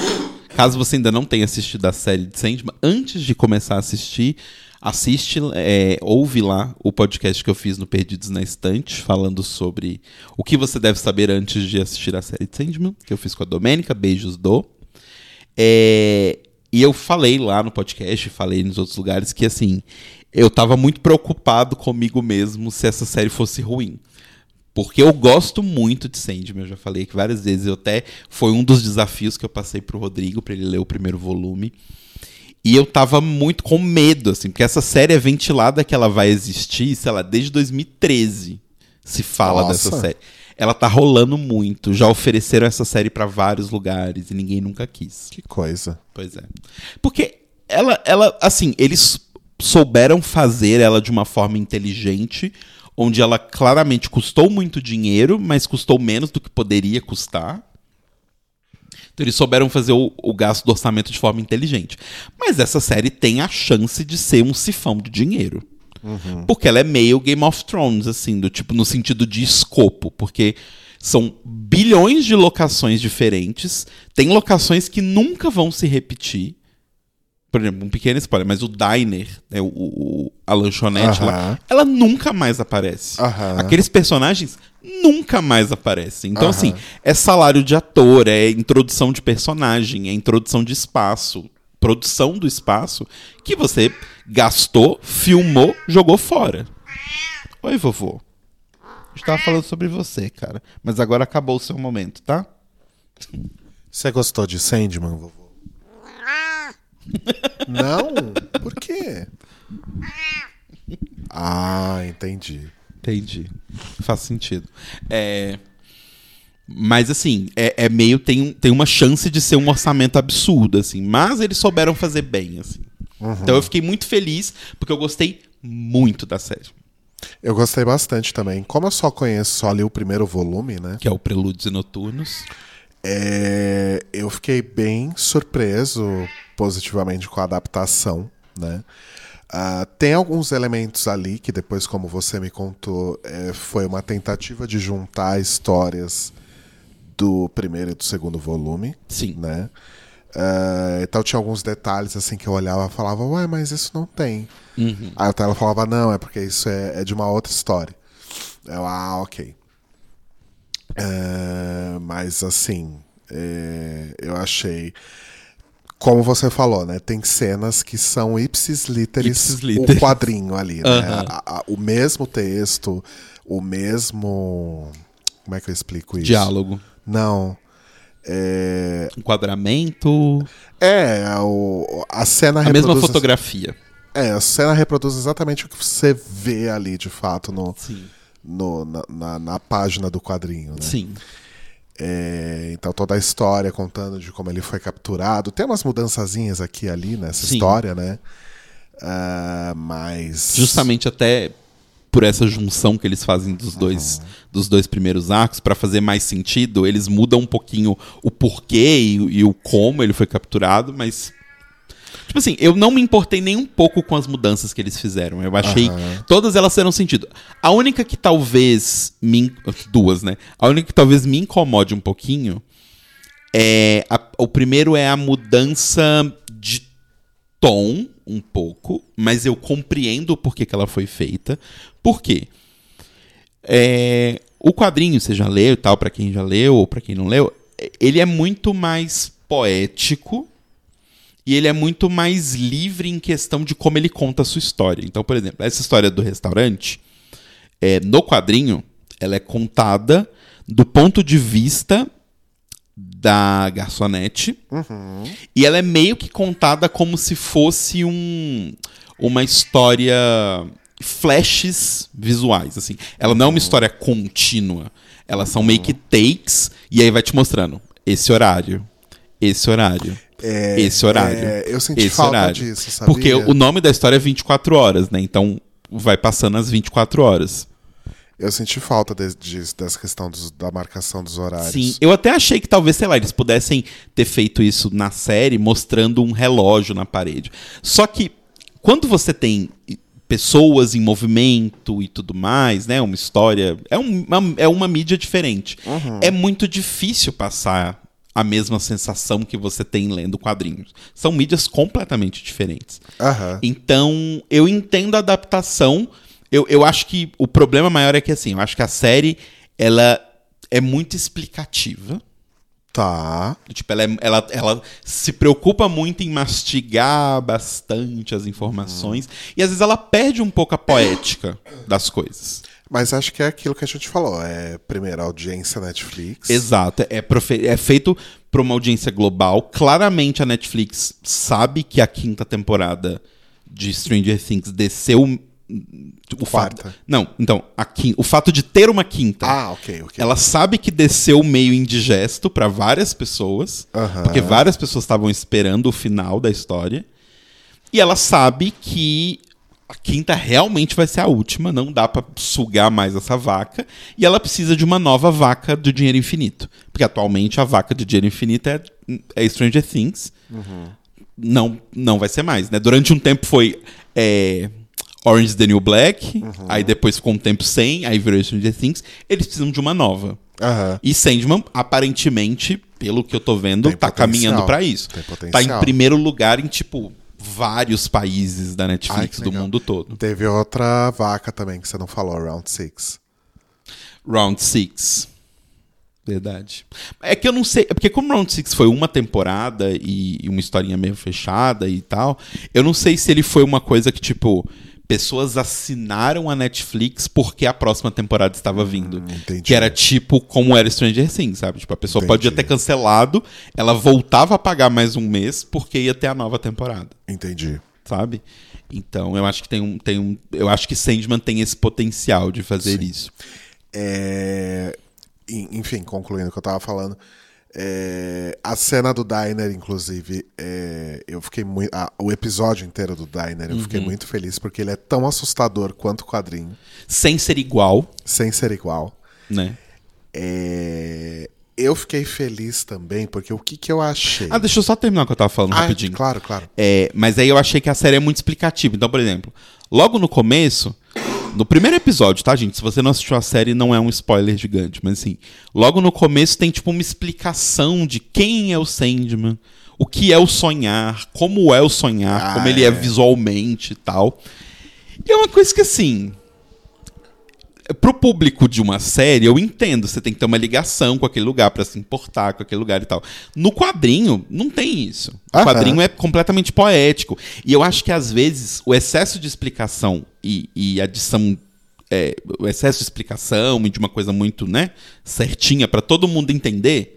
caso você ainda não tenha assistido a série de Sandman, antes de começar a assistir, assiste, é, ouve lá o podcast que eu fiz no Perdidos na Estante, falando sobre o que você deve saber antes de assistir a série de Sandman, que eu fiz com a Domênica, beijos do. É, e eu falei lá no podcast, falei nos outros lugares, que assim, eu tava muito preocupado comigo mesmo se essa série fosse ruim. Porque eu gosto muito de Sandman, eu já falei aqui várias vezes. Eu até foi um dos desafios que eu passei pro Rodrigo para ele ler o primeiro volume. E eu tava muito com medo, assim, porque essa série é ventilada que ela vai existir, sei lá, desde 2013 se fala Nossa. dessa série. Ela tá rolando muito, já ofereceram essa série para vários lugares e ninguém nunca quis. Que coisa. Pois é. Porque ela, ela, assim, eles souberam fazer ela de uma forma inteligente, onde ela claramente custou muito dinheiro, mas custou menos do que poderia custar. Então eles souberam fazer o, o gasto do orçamento de forma inteligente. Mas essa série tem a chance de ser um sifão de dinheiro. Porque ela é meio Game of Thrones, assim, do tipo, no sentido de escopo. Porque são bilhões de locações diferentes. Tem locações que nunca vão se repetir. Por exemplo, um pequeno spoiler, mas o diner, né, o, o- a lanchonete lá, Aham. ela nunca mais aparece. Aham. Aqueles personagens nunca mais aparecem. Então, Aham. assim, é salário de ator, é introdução de personagem, é introdução de espaço, produção do espaço que você gastou, filmou, jogou fora. Oi, vovô. A gente tava falando sobre você, cara. Mas agora acabou o seu momento, tá? Você gostou de Sandman, vovô? Não? Por quê? Ah, entendi. Entendi. Faz sentido. É. Mas assim, é, é meio. Tem, tem uma chance de ser um orçamento absurdo, assim. Mas eles souberam fazer bem, assim. Então eu fiquei muito feliz, porque eu gostei muito da série. Eu gostei bastante também. Como eu só conheço só ali o primeiro volume, né? Que é o Prelúdios e Noturnos. É, eu fiquei bem surpreso positivamente com a adaptação, né? Ah, tem alguns elementos ali que depois, como você me contou, é, foi uma tentativa de juntar histórias do primeiro e do segundo volume, Sim. né? Ah, então tinha alguns detalhes assim que eu olhava e falava, ué, mas isso não tem. Uhum. Aí até ela falava, não, é porque isso é, é de uma outra história. Eu, ah, ok. É, mas assim, é, eu achei. Como você falou, né? Tem cenas que são ipsis literis, Ipsis literis. o quadrinho ali, né? A- a- o mesmo texto, o mesmo. Como é que eu explico isso? Diálogo. Não. É, Enquadramento. é o, a cena A reproduz. mesma fotografia. É, a cena reproduz exatamente o que você vê ali, de fato, no, Sim. No- na, na- na página do quadrinho, né? Sim. É, então toda a história contando de como ele foi capturado. Tem umas mudançazinhas aqui e ali nessa Sim. história, né? Ah, mas. Justamente até por essa junção que eles fazem dos dois, dos dois primeiros arcos, pra fazer mais sentido, eles mudam um pouquinho o porquê e, e o como ele foi capturado, mas. Tipo assim, eu não me importei nem um pouco com as mudanças que eles fizeram. Eu achei. Aham. Todas elas fizeram sentido. A única que talvez. Me, duas, né? A única que talvez me incomode um pouquinho é. a- o primeiro é a mudança de tom um pouco, mas eu compreendo por que, que ela foi feita. Por quê? É, o quadrinho, você já leu e tal, pra quem já leu ou pra quem não leu, ele é muito mais poético e ele é muito mais livre em questão de como ele conta a sua história. Então, por exemplo, essa história do restaurante, é, no quadrinho, ela é contada do ponto de vista da garçonete. E ela é meio que contada como se fosse um, uma história flashes visuais, assim. Ela não é uma história contínua. Elas são meio que takes e aí vai te mostrando. Esse horário, esse horário, É, esse horário. é, eu senti esse falta horário. disso, sabia? Porque o nome da história é 24 horas, né? Então vai passando as 24 horas. Eu senti falta de- de- dessa questão dos- da marcação dos horários. Sim, eu até achei que talvez, sei lá, eles pudessem ter feito isso na série mostrando um relógio na parede. Só que quando você tem pessoas em movimento e tudo mais, né, uma história, é, um- uma, é uma mídia diferente. É muito difícil passar a mesma sensação que você tem lendo quadrinhos. São mídias completamente diferentes. Aham. Então, eu entendo a adaptação. Eu, eu acho que o problema maior é que, assim, eu acho que a série, ela é muito explicativa. Tá. Tipo, ela, é- ela, ela se preocupa muito em mastigar bastante as informações. E às vezes ela perde um pouco a poética das coisas. Mas acho que é aquilo que a gente falou. É primeira audiência Netflix. Exato. É, profe- é feito para uma audiência global. Claramente a Netflix sabe que a quinta temporada de Stranger Things desceu. hum, O fato, Quarta. não, então, a quin- o fato de ter uma quinta. Ah, ok, ok. Ela sabe que desceu meio indigesto para várias pessoas, porque várias pessoas estavam esperando o final da história. E ela sabe que a quinta realmente vai ser a última, não dá pra sugar mais essa vaca, e ela precisa de uma nova vaca do dinheiro infinito, porque atualmente a vaca do dinheiro infinito é, é Stranger Things. Não, não vai ser mais, né? Durante um tempo foi é, Orange is the New Black, aí depois ficou um tempo sem, aí virou Stranger Things. Eles precisam de uma nova. Aham. E Sandman, aparentemente, pelo que eu tô vendo, Tem tá potencial. caminhando pra isso. Tem Tá em potencial. primeiro lugar em, tipo, vários países da Ai, Netflix que do legal. mundo todo. Teve outra vaca também que você não falou, Round Six. Round 6. Verdade. É que eu não sei. É porque, como Round 6 foi uma temporada e, e uma historinha meio fechada e tal, eu não sei se ele foi uma coisa que, tipo, pessoas assinaram a Netflix porque a próxima temporada estava vindo. entendi. Que era tipo como era Stranger Things, sabe? Tipo, a pessoa Entendi. podia ter cancelado, ela voltava a pagar mais um mês porque ia ter a nova temporada Entendi. sabe? Então eu acho que tem um, tem um, eu acho que Sandman tem esse potencial de fazer isso. É, en- Enfim, concluindo o que eu tava falando. É, A cena do Diner, inclusive, é, eu fiquei muito. ah, o episódio inteiro do Diner, eu Uhum. fiquei muito feliz porque ele é tão assustador quanto o quadrinho, Sem ser igual, sem ser igual. né? É, Eu fiquei feliz também, porque o que, que eu achei? Ah, deixa eu só terminar o que eu tava falando Ah, rapidinho. Claro, claro. É, mas aí eu achei que a série é muito explicativa. Então, por exemplo, logo no começo, no primeiro episódio, tá, gente? Se você não assistiu a série, não é um spoiler gigante, mas assim, logo no começo tem tipo uma explicação de quem é o Sandman, o que é o sonhar, como é o sonhar, Ah, como ele é é. visualmente e tal. E é uma coisa que assim, pro público de uma série, eu entendo, você tem que ter uma ligação com aquele lugar pra se importar com aquele lugar e tal. No quadrinho, não tem isso. O Aham. quadrinho é completamente poético. E eu acho que às vezes o excesso de explicação e, e adição. é, o excesso de explicação e de uma coisa muito, né, certinha pra todo mundo entender.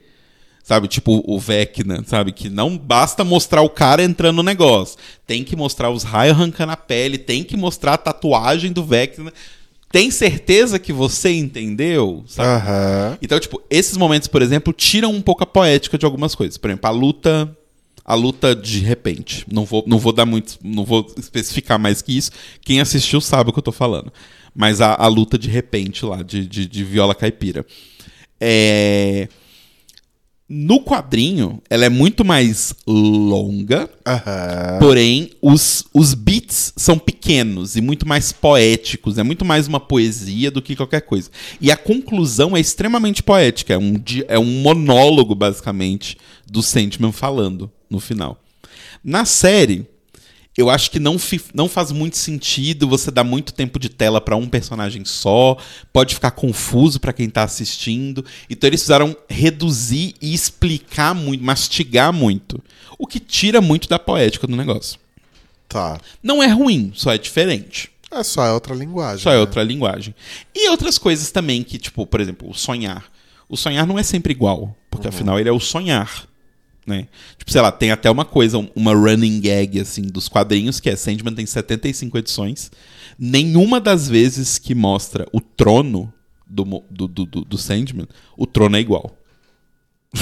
Sabe, tipo o Vecna, sabe? Que não basta mostrar o cara entrando no negócio. Tem que mostrar os raios arrancando a pele, tem que mostrar a tatuagem do Vecna. Tem certeza que você entendeu? Sabe? Aham. Então, tipo, esses momentos, por exemplo, tiram um pouco a poética de algumas coisas. Por exemplo, a luta. A luta de repente. Não vou, não vou dar muito. Não vou especificar mais que isso. Quem assistiu sabe o que eu tô falando. Mas a, a luta de repente lá, de, de, de viola caipira. É. No quadrinho, ela é muito mais longa, Aham. Porém, os, os beats são pequenos e muito mais poéticos. É muito mais uma poesia do que qualquer coisa. E a conclusão é extremamente poética. É um, é um monólogo, basicamente, do Sandman falando no final. Na série, eu acho que não, não faz muito sentido você dar muito tempo de tela pra um personagem só. Pode ficar confuso pra quem tá assistindo. Então eles precisaram reduzir e explicar muito, mastigar muito. O que tira muito da poética do negócio. Tá. Não é ruim, só é diferente. É só é outra linguagem. Só é né? outra linguagem. E outras coisas também que, tipo, por exemplo, o sonhar. O sonhar não é sempre igual, porque afinal ele é o sonhar. Né? Tipo, sei lá, tem até uma coisa, uma running gag, assim, dos quadrinhos, que é Sandman tem 75 edições. Nenhuma das vezes que mostra o trono do, do, do, do, do Sandman, o trono é igual.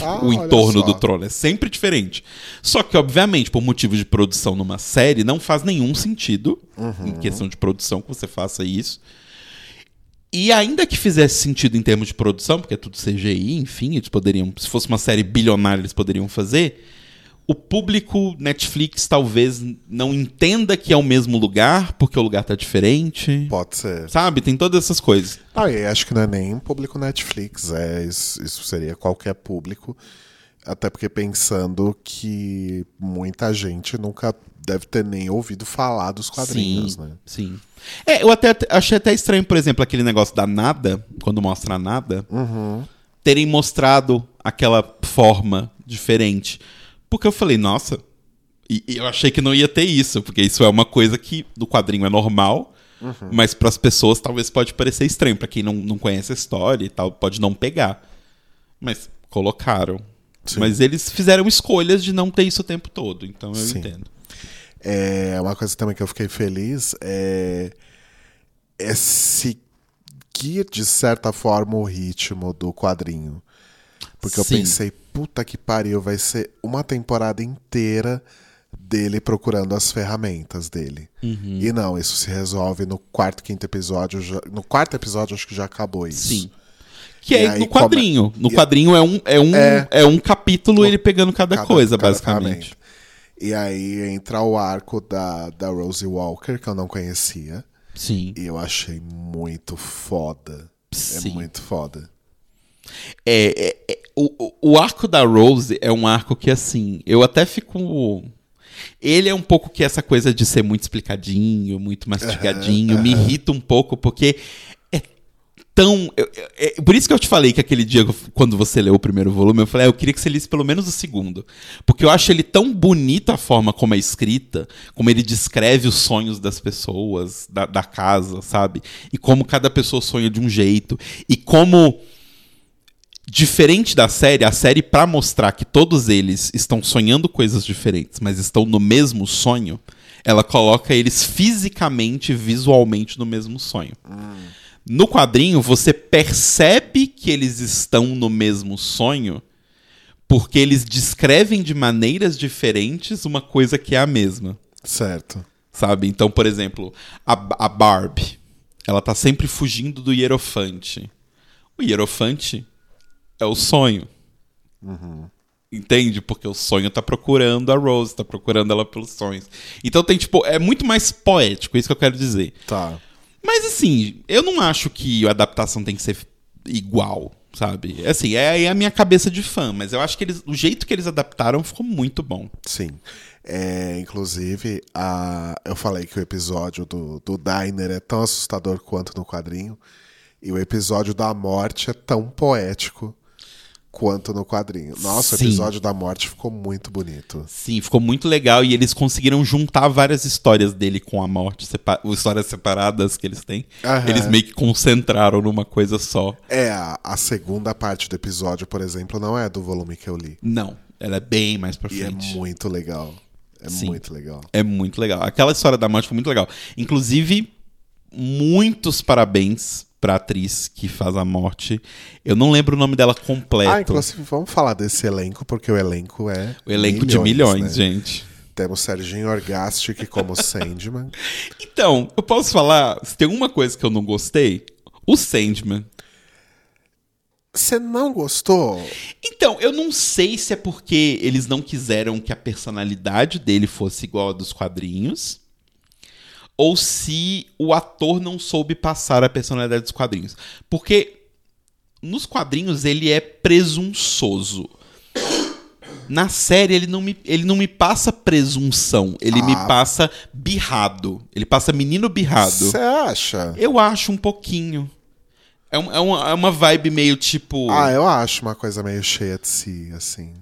Ah, [laughs] o entorno do trono. É sempre diferente. Só que, obviamente, por motivo de produção numa série, não faz nenhum sentido, Uhum. em questão de produção, que você faça isso. E ainda que fizesse sentido em termos de produção, porque é tudo CGI, enfim, eles poderiam. Se fosse uma série bilionária, eles poderiam fazer. O público Netflix talvez não entenda que é o mesmo lugar, porque o lugar tá diferente. Pode ser. Sabe? Tem todas essas coisas. Ah, e acho que não é nem público Netflix, é, isso, isso seria qualquer público. Até porque pensando que muita gente nunca deve ter nem ouvido falar dos quadrinhos, sim, né? Sim. É, eu até achei até estranho, por exemplo, aquele negócio da nada, quando mostra a nada, terem mostrado aquela forma diferente. Porque eu falei, nossa, e, e eu achei que não ia ter isso, porque isso é uma coisa que no quadrinho é normal, mas para as pessoas talvez pode parecer estranho. Para quem não, não conhece a história e tal, pode não pegar. Mas colocaram. Sim. Mas eles fizeram escolhas de não ter isso o tempo todo, então eu Sim. entendo. É, uma coisa também que eu fiquei feliz é, é seguir, de certa forma, o ritmo do quadrinho. Porque eu Sim. pensei, puta que pariu, vai ser uma temporada inteira dele procurando as ferramentas dele. Uhum. E não, isso se resolve no quarto, quinto episódio. já- no quarto episódio, acho que já acabou isso. Sim. Que E é no quadrinho. No e- quadrinho é um, é um, É. é. um capítulo ele pegando cada, Cada- coisa, cada basicamente. ferramenta. E aí entra o arco da, da Rosie Walker, que eu não conhecia. Sim. E eu achei muito foda. Sim. É muito foda. É, é- é- o, o- arco da Rose é um arco que, assim, eu até fico. Ele é um pouco que essa coisa de ser muito explicadinho, muito mastigadinho, me irrita um pouco, porque é tão. eu- eu- é- por isso que eu te falei que aquele dia, quando você leu o primeiro volume, eu falei, ah, eu queria que você lesse pelo menos o segundo. Porque eu acho ele tão bonito a forma como é escrita, como ele descreve os sonhos das pessoas, da, da casa, sabe? E como cada pessoa sonha de um jeito. E como diferente da série, a série pra mostrar que todos eles estão sonhando coisas diferentes, mas estão no mesmo sonho, ela coloca eles fisicamente, visualmente no mesmo sonho. No quadrinho, você percebe que eles estão no mesmo sonho porque eles descrevem de maneiras diferentes uma coisa que é a mesma Certo. sabe? Então, por exemplo, a, a Barb, ela tá sempre fugindo do Hierofante. O Hierofante é o sonho. Entende? Porque o sonho tá procurando a Rose, tá procurando ela pelos sonhos. Então tem, tipo, é muito mais poético, é isso que eu quero dizer. Tá. Mas assim, eu não acho que a adaptação tem que ser igual, sabe? Assim, é, é a minha cabeça de fã, mas eu acho que eles, o jeito que eles adaptaram ficou muito bom. Sim. É, inclusive, a, eu falei que o episódio do, do Diner é tão assustador quanto no quadrinho. E o episódio da morte é tão poético quanto no quadrinho. Nossa, Sim. o episódio da morte ficou muito bonito. Sim, ficou muito legal e eles conseguiram juntar várias histórias dele com a morte, sepa histórias separadas que eles têm. Aham. Eles meio que concentraram numa coisa só. É, a, a segunda parte do episódio, por exemplo, não é do volume que eu li. Não, ela é bem mais pra E é frente. muito legal. É Sim. muito legal. É muito legal. Aquela história da morte foi muito legal. Inclusive, muitos parabéns pra atriz que faz a morte. Eu não lembro o nome dela completo. Ah, inclusive, vamos falar desse elenco, porque o elenco é. o elenco de milhões, né? gente. Temos Serginho Orgastic como [laughs] Sandman. Então, eu posso falar, se tem uma coisa que eu não gostei, o Sandman. Você não gostou? Então, eu não sei se é porque eles não quiseram que a personalidade dele fosse igual a dos quadrinhos, ou se o ator não soube passar a personalidade dos quadrinhos. Porque nos quadrinhos ele é presunçoso. Na série ele não me, ele não me passa presunção, ele me Ah. passa birrado. Ele passa menino birrado. Você acha? Eu acho um pouquinho. É, um- é uma, é uma vibe meio tipo. Ah, eu acho uma coisa meio cheia de si, assim.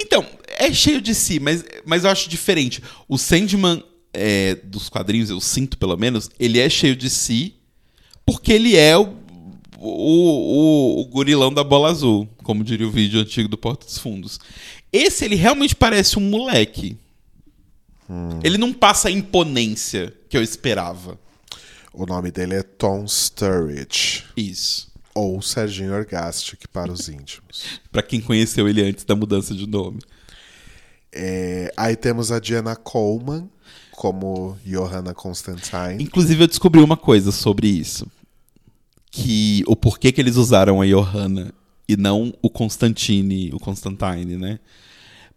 Então, é cheio de si, mas, mas eu acho diferente. O Sandman é, dos quadrinhos, eu sinto pelo menos, ele é cheio de si porque ele é o, o, o, o gorilão da bola azul, como diria o vídeo antigo do Porta dos Fundos. Esse, ele realmente parece um moleque. Ele não passa a imponência que eu esperava. O nome dele é Tom Sturridge. Isso. Ou Serginho Orgastic para os íntimos. [laughs] Pra quem conheceu ele antes da mudança de nome. É, aí temos a Diana Coleman como Johanna Constantine. Inclusive, eu descobri uma coisa sobre isso. Que o porquê que eles usaram a Johanna e não o Constantine, o Constantine, né?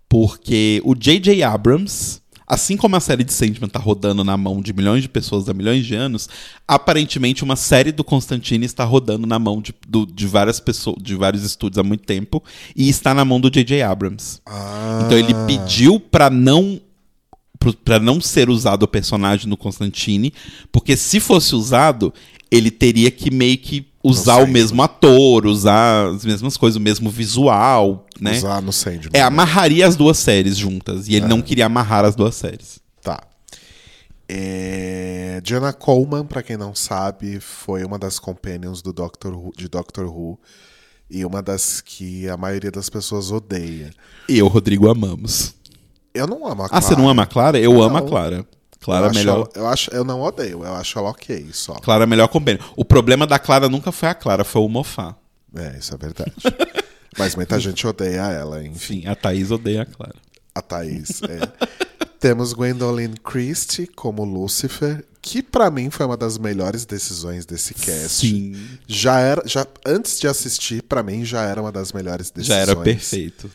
Porque o J.J. Abrams, assim como a série de Sandman tá rodando na mão de milhões de pessoas há milhões de anos, aparentemente uma série do Constantine está rodando na mão de, do- de várias pessoas, de vários estúdios há muito tempo e está na mão do J.J. Abrams. Ah, Então ele pediu pra não pra não ser usado o personagem no Constantine, porque se fosse usado, ele teria que meio que usar o mesmo ator, usar as mesmas coisas, o mesmo visual, né? Usar no Sandman. É, amarraria as duas séries juntas. E ele É. não queria amarrar as duas séries. Tá. É, Jenna Coleman, pra quem não sabe, foi uma das companions do Doctor Who, de Doctor Who e uma das que a maioria das pessoas odeia. Eu e o Rodrigo amamos. Eu não amo a Ah, Clara. você não ama a Clara? Eu amo a Não. Clara. Eu Clara é acho melhor. eu acho, eu não odeio, eu acho ela ok só. Clara é melhor companheira. O problema da Clara nunca foi a Clara, foi o Mofá. É, isso é verdade. [laughs] Mas muita gente odeia ela, enfim. Enfim, a Thaís odeia a Clara. A Thaís. é. [laughs] Temos Gwendolyn Christie como Lucifer, que pra mim foi uma das melhores decisões desse cast. Sim. Já era, já antes de assistir, pra mim já era uma das melhores Já decisões. era perfeito.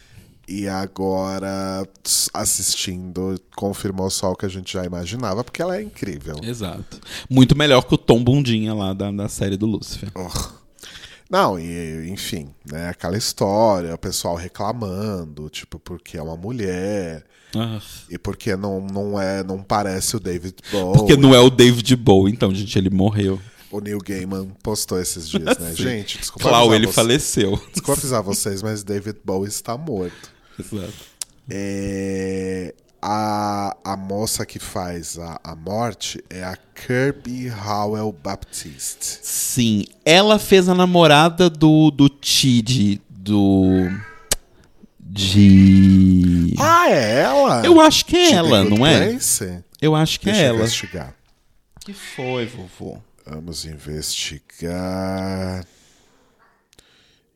E agora assistindo confirmou só o que a gente já imaginava, porque ela é incrível. Exato. Muito melhor que o Tom Bundinha lá da, da série do Lúcifer. Oh. Não, e enfim, né, aquela história, o pessoal reclamando, tipo, porque é uma mulher Ah, e porque não, não é, não parece o David Bowie. porque não é o David Bowie, então, gente, ele morreu. O Neil Gaiman postou esses dias, né? [laughs] Gente, desculpa Clau, ele faleceu. Desculpa avisar vocês, mas David Bowie está morto. Exato. É, a, a moça que faz a, a morte é a Kirby Howell Baptiste. Sim, ela fez a namorada do, do Tid, do. De. Ah, é ela? Eu acho que é ela, não é? Place? Eu acho que Deixa é ela. investigar. que foi, vovô? Vamos investigar.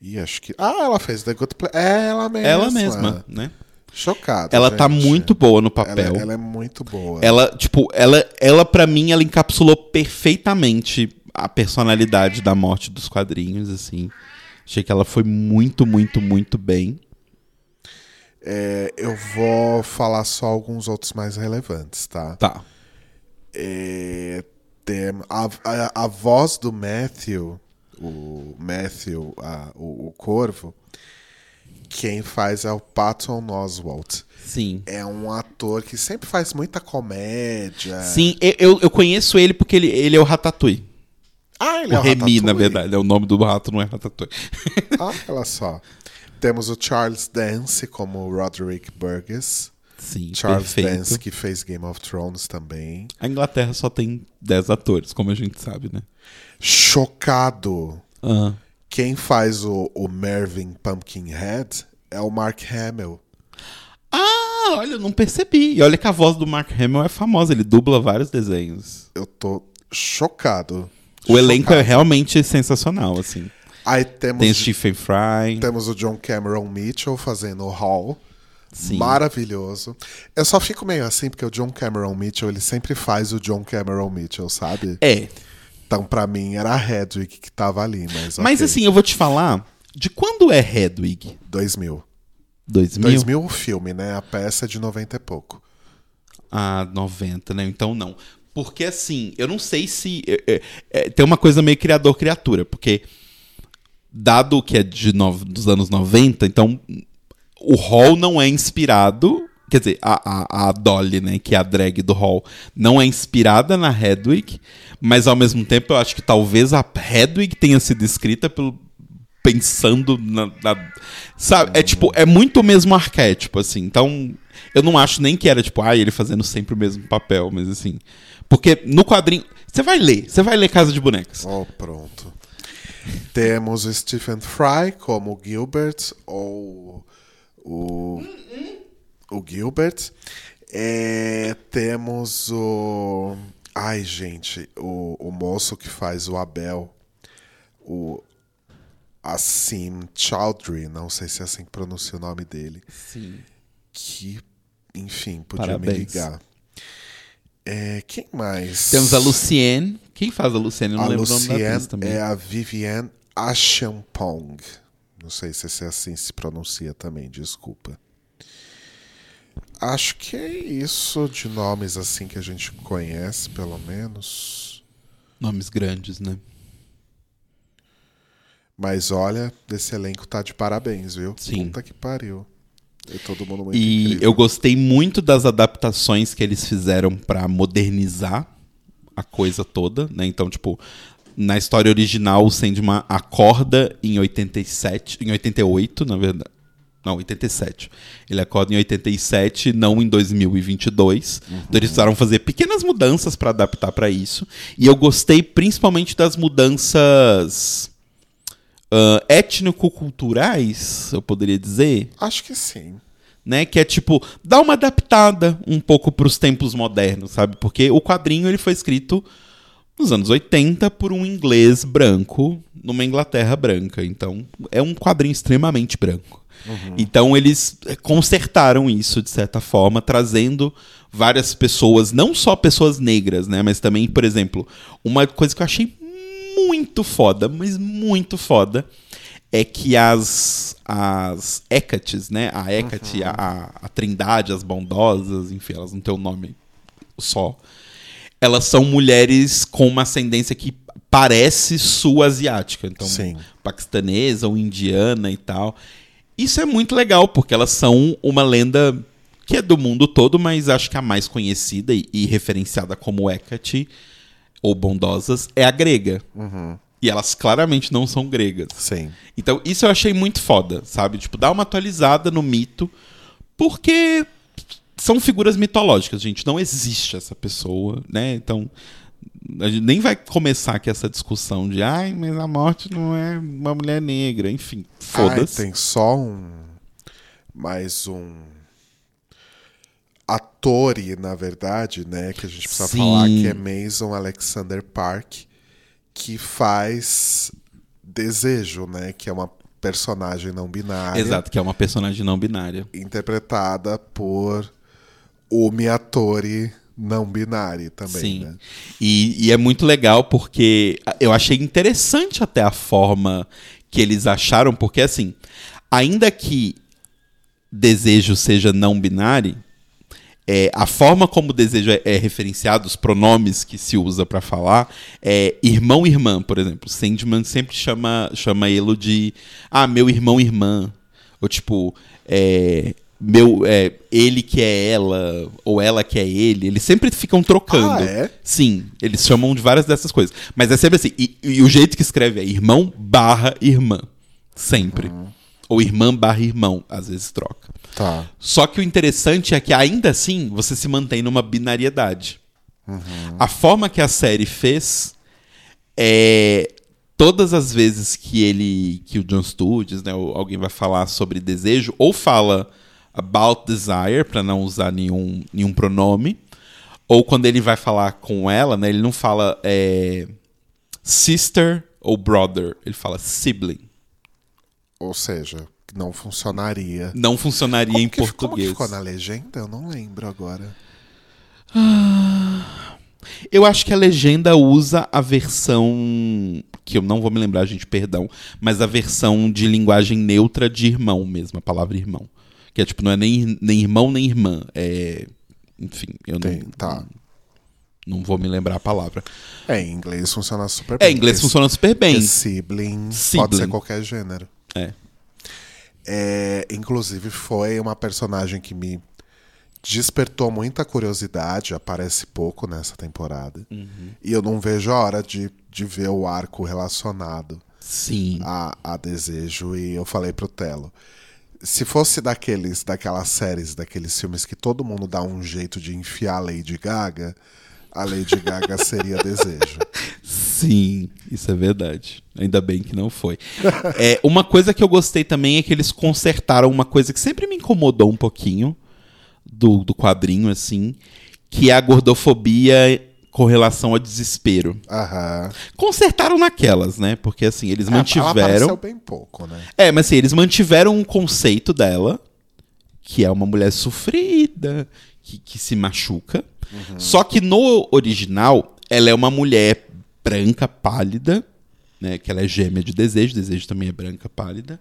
Ih, acho que. Ah, ela fez The Good Place. É ela mesma. Ela mesma, né? Chocado. Ela tá gente. muito boa no Ela, papel. ela é muito boa. Ela, tipo, ela, ela para mim, ela encapsulou perfeitamente a personalidade da morte dos quadrinhos, assim. Achei que ela foi muito, muito, muito bem. É, eu vou falar só alguns outros mais relevantes, tá? Tá. É, tem a, a, a voz do Matthew, o Matthew, a- o, o Corvo, quem faz é o Patton Oswalt. Sim. É um ator que sempre faz muita comédia. Sim, eu- eu, conheço ele porque ele, ele é o Ratatouille. Ah, ele O é o Remy, Ratatouille? na verdade. É o nome do rato, não é Ratatouille. Ah, olha só. Temos o Charles Dance como Roderick Burgess. Sim, Charles perfeito. Dance, que fez Game of Thrones também. A Inglaterra só tem 10 atores, como a gente sabe, né? Chocado. Ah. Quem faz o, o Mervyn Pumpkinhead é o Mark Hamill. Ah, olha, eu não percebi. E olha que a voz do Mark Hamill é famosa, ele dubla vários desenhos. Eu tô chocado. O elenco é Chocado. realmente sensacional, assim. Aí temos, Tem Stephen Fry. temos o John Cameron Mitchell fazendo o Hall. Sim. Maravilhoso. Eu só fico meio assim, porque o John Cameron Mitchell, ele sempre faz o John Cameron Mitchell, sabe? É. Então, pra mim, era a Hedwig que tava ali, mas. Mas assim, eu vou te falar, de quando é Hedwig? 2000. 2000? 2000 o filme, né? A peça é de 90 e pouco. Ah, 90, né? Então não. Porque assim, eu não sei se. é, é, é, tem uma coisa meio criador-criatura, porque. Dado que é de no- dos anos 90, então. O Hall não é inspirado. Quer dizer, a, a, a Dolly, né, que é a drag do Hall, não é inspirada na Hedwig, mas ao mesmo tempo eu acho que talvez a Hedwig tenha sido escrita pelo, pensando na, na- sabe é tipo é muito o mesmo arquétipo assim então eu não acho nem que era tipo ah ele fazendo sempre o mesmo papel mas assim porque no quadrinho você vai ler você vai ler Casa de Bonecas Oh, pronto. Temos Stephen Fry como Gilbert, ou o, o Gilbert. É, temos o. Ai, gente, o, o moço que faz o Abel, o Assim Chowdhury, não sei se é assim que pronuncia o nome dele, sim que, enfim, podia me Parabéns. ligar. É, quem mais? temos a Lucienne quem faz a Lucienne eu não A lembro o nome da atriz Lucienne também é a Vivienne Achampong. Não sei se é assim se pronuncia também, desculpa. Acho que é isso de nomes assim que a gente conhece, pelo menos. Nomes grandes, né? Mas olha, esse elenco tá de parabéns, viu? Sim. Puta que pariu. E todo mundo muito E incrível. eu gostei muito das adaptações que eles fizeram pra modernizar a coisa toda, né? Então, tipo, na história original, o Sandman acorda em 87, em 88, na verdade. Não, 87. Ele acorda em 87, não em 2022. Então eles precisaram fazer pequenas mudanças pra adaptar pra isso. E eu gostei principalmente das mudanças ah, étnico-culturais, eu poderia dizer Acho que sim. né? Que é tipo, dá uma adaptada um pouco pros tempos modernos, sabe? Porque o quadrinho ele foi escrito nos anos 80 por um inglês branco numa Inglaterra branca. Então, é um quadrinho extremamente branco. Então, eles eh, consertaram isso de certa forma, trazendo várias pessoas, não só pessoas negras, né? Mas também, por exemplo, uma coisa que eu achei muito foda, mas muito foda, é que as, as Hecates, né? A Hecate, a, a, a Trindade, as bondosas, enfim, elas não têm um nome só. Elas são mulheres com uma ascendência que parece sul-asiática. Então, Sim. paquistanesa ou indiana e tal. Isso é muito legal, porque elas são uma lenda que é do mundo todo, mas acho que a mais conhecida e, e referenciada como Hecate, ou bondosas, é a grega. E elas claramente não são gregas. Sim. Então, isso eu achei muito foda, sabe? Tipo, dar uma atualizada no mito, porque são figuras mitológicas, gente. Não existe essa pessoa, né? Então, a gente nem vai começar aqui essa discussão de ai, mas a morte não é uma mulher negra. Enfim, foda-se. tem só um. Mais um. Atore, na verdade, né? Que a gente precisa Sim. falar que é Mason Alexander Park, que faz Desejo, né? Que é uma personagem não binária. Exato, que é uma personagem não binária. Interpretada por o Miatori não binário também, Sim. né? E, e é muito legal porque eu achei interessante até a forma que eles acharam, porque assim, ainda que desejo seja não binário, é, a forma como o desejo é, é referenciado, os pronomes que se usa pra falar, é irmão irmã, por exemplo. Sandman sempre chama, chama ele de ah, meu irmão irmã. Ou tipo, é, meu, é, ele que é ela, ou ela que é ele. Eles sempre ficam trocando. Ah, é? Sim, eles chamam de várias dessas coisas. Mas é sempre assim. E, e o jeito que escreve é irmão barra irmã. Sempre. Ou irmã barra irmão. Às vezes troca. Tá. Só que o interessante é que ainda assim você se mantém numa binariedade. A forma que a série fez é todas as vezes que ele que o John Sturges, né, ou alguém vai falar sobre desejo ou fala about desire para não usar nenhum, nenhum pronome, ou quando ele vai falar com ela, né, ele não fala é, sister ou brother, ele fala sibling. Ou seja, não funcionaria. Não funcionaria em que, Como português. ficou na legenda? Eu não lembro agora. Eu acho que a legenda usa a versão. Que eu não vou me lembrar, gente, perdão. Mas a versão de linguagem neutra de irmão mesmo, a palavra irmão. Que é tipo, não é nem, nem irmão nem irmã. É. Enfim, eu Tem, não, tá. não vou me lembrar a palavra. É, em inglês funciona super bem. É, em inglês funciona super bem. porque Sibling, pode Sibling. ser qualquer gênero. É. É, inclusive, foi uma personagem que me despertou muita curiosidade. Aparece pouco nessa temporada. Uhum. E eu não vejo a hora de, de ver o arco relacionado Sim. a, a desejo. E eu falei pro Telo. Se fosse daqueles, daquelas séries, daqueles filmes que todo mundo dá um jeito de enfiar a Lady Gaga, a Lady Gaga [laughs] seria desejo. Sim, isso é verdade. Ainda bem que não foi. [laughs] É, uma coisa que eu gostei também é que eles consertaram uma coisa que sempre me incomodou um pouquinho do, do quadrinho, assim, que é a gordofobia com relação ao desespero. Aham. Consertaram naquelas, né? Porque assim, eles É, Ela mantiveram. bem pouco, né? É, mas assim, eles mantiveram um conceito dela, que é uma mulher sofrida, que, que se machuca. Só que no original, ela é uma mulher branca, pálida, né? Que ela é gêmea de desejo, desejo também é branca, pálida.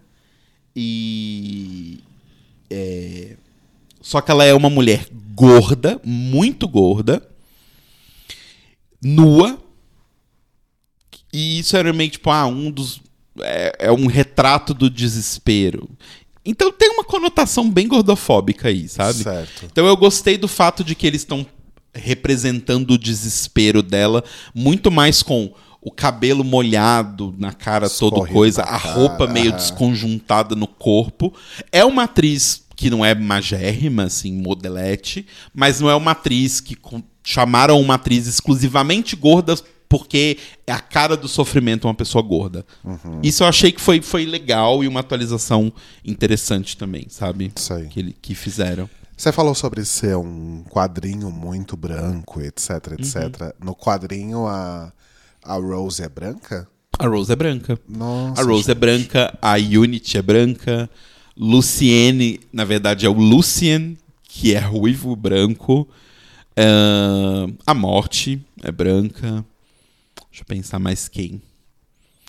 E. é, Só que ela é uma mulher gorda, muito gorda, nua. E isso era meio tipo, ah, um dos. É, é um retrato do desespero. Então tem uma conotação bem gordofóbica aí, sabe? Certo. Então eu gostei do fato de que eles estão representando o desespero dela muito mais com o cabelo molhado na cara, todo Escorrido coisa, a roupa cara, meio aham. desconjuntada no corpo. É uma atriz que não é magérrima, assim, modelete, mas não é uma atriz que chamaram uma atriz exclusivamente gorda porque é a cara do sofrimento uma pessoa gorda. Uhum. Isso eu achei que foi, foi legal e uma atualização interessante também, sabe? Sei. Que, ele- que fizeram. Você falou sobre ser um quadrinho muito branco, etc, etc. Uhum. No quadrinho, a, a Rose é branca? A Rose é branca. Nossa. A Rose é gente. branca, a Unity é branca, Luciene, na verdade, é o Lucien, que é ruivo branco. Ahn, a Morte é branca. Deixa eu pensar mais quem.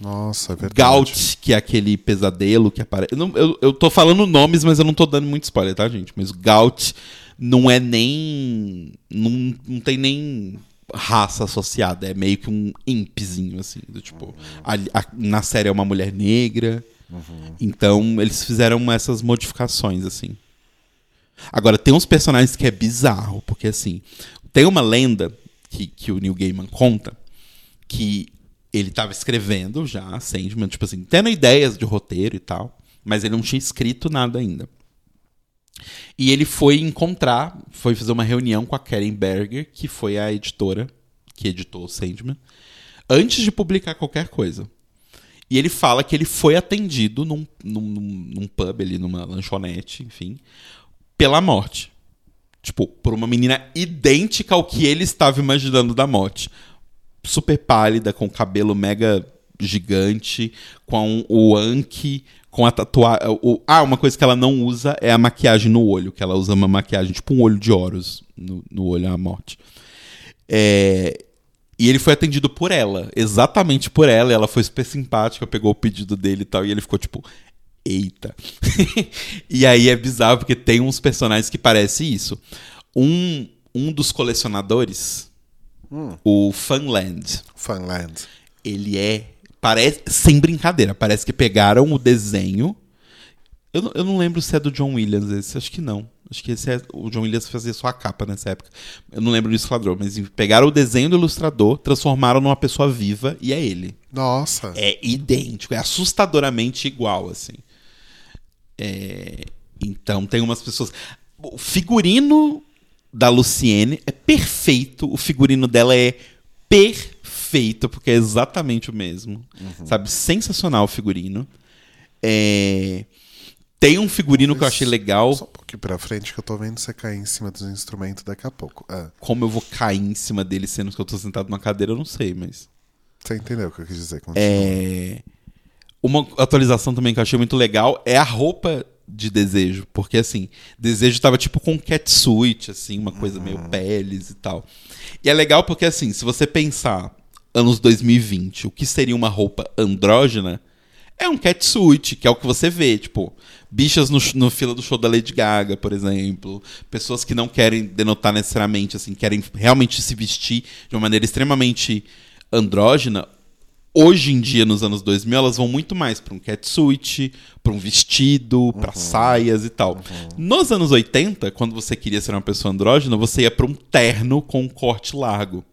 Nossa, é verdade. Gaut, que é aquele pesadelo que aparece. Eu, não- eu, eu tô falando nomes, mas eu não tô dando muito spoiler, tá, gente? Mas o Gaut não é nem. Não, não tem nem raça associada. É meio que um impzinho, assim. Do, tipo, a- a- na série é uma mulher negra. Então, eles fizeram essas modificações, assim. Agora, tem uns personagens que é bizarro, porque assim, tem uma lenda que, que o Neil Gaiman conta que ele tava escrevendo já, Sandman, tipo assim, tendo ideias de roteiro e tal, mas ele não tinha escrito nada ainda. E ele foi encontrar, foi fazer uma reunião com a Karen Berger, que foi a editora que editou o Sandman, antes de publicar qualquer coisa. E ele fala que ele foi atendido num, num- num pub ali, numa lanchonete, enfim, pela morte. Tipo, por uma menina idêntica ao que ele estava imaginando da morte. Super pálida, com cabelo mega gigante, com o Anki, com a tatuagem. Ah, uma coisa que ela não usa é a maquiagem no olho, que ela usa uma maquiagem, tipo um olho de Horus no, no olho à morte. É, e ele foi atendido por ela, exatamente por ela. Ela foi super simpática, pegou o pedido dele e tal. E ele ficou tipo, eita. [laughs] e aí é bizarro porque tem uns personagens que parecem isso. Um, um dos colecionadores, o Funland, Funland. ele é. Parece. Sem brincadeira, parece que pegaram o desenho. Eu, não- eu não lembro se é do John Williams esse, acho que não. Acho que esse é, o John Williams fazia só a capa nessa época. Eu não lembro do ilustrador, mas pegaram o desenho do ilustrador, transformaram numa pessoa viva e é ele. Nossa. É idêntico, é assustadoramente igual, assim. É, Então tem umas pessoas. O figurino da Luciene é perfeito, o figurino dela é perfeito, porque é exatamente o mesmo. Sabe? Sensacional o figurino. É, Tem um figurino que eu achei legal. Só um pouquinho pra frente que eu tô vendo você cair em cima dos instrumentos daqui a pouco. Ah, Como eu vou cair em cima dele sendo que eu tô sentado numa cadeira, eu não sei, mas. você entendeu o que eu quis dizer? Continua. É... Uma atualização também que eu achei muito legal é a roupa de desejo. Porque, assim, desejo tava tipo com catsuit, assim, uma coisa meio peles e tal. E é legal porque, assim, se você pensar anos 2020, o que seria uma roupa andrógena, é um catsuit, que é o que você vê, tipo, bichas no, no fila do show da Lady Gaga, por exemplo, pessoas que não querem denotar necessariamente, assim, querem realmente se vestir de uma maneira extremamente andrógena. Hoje em dia, nos anos 2000, elas vão muito mais pra um catsuit, pra um vestido, pra saias e tal. Nos anos 80, quando você queria ser uma pessoa andrógena, você ia pra um terno com um corte largo.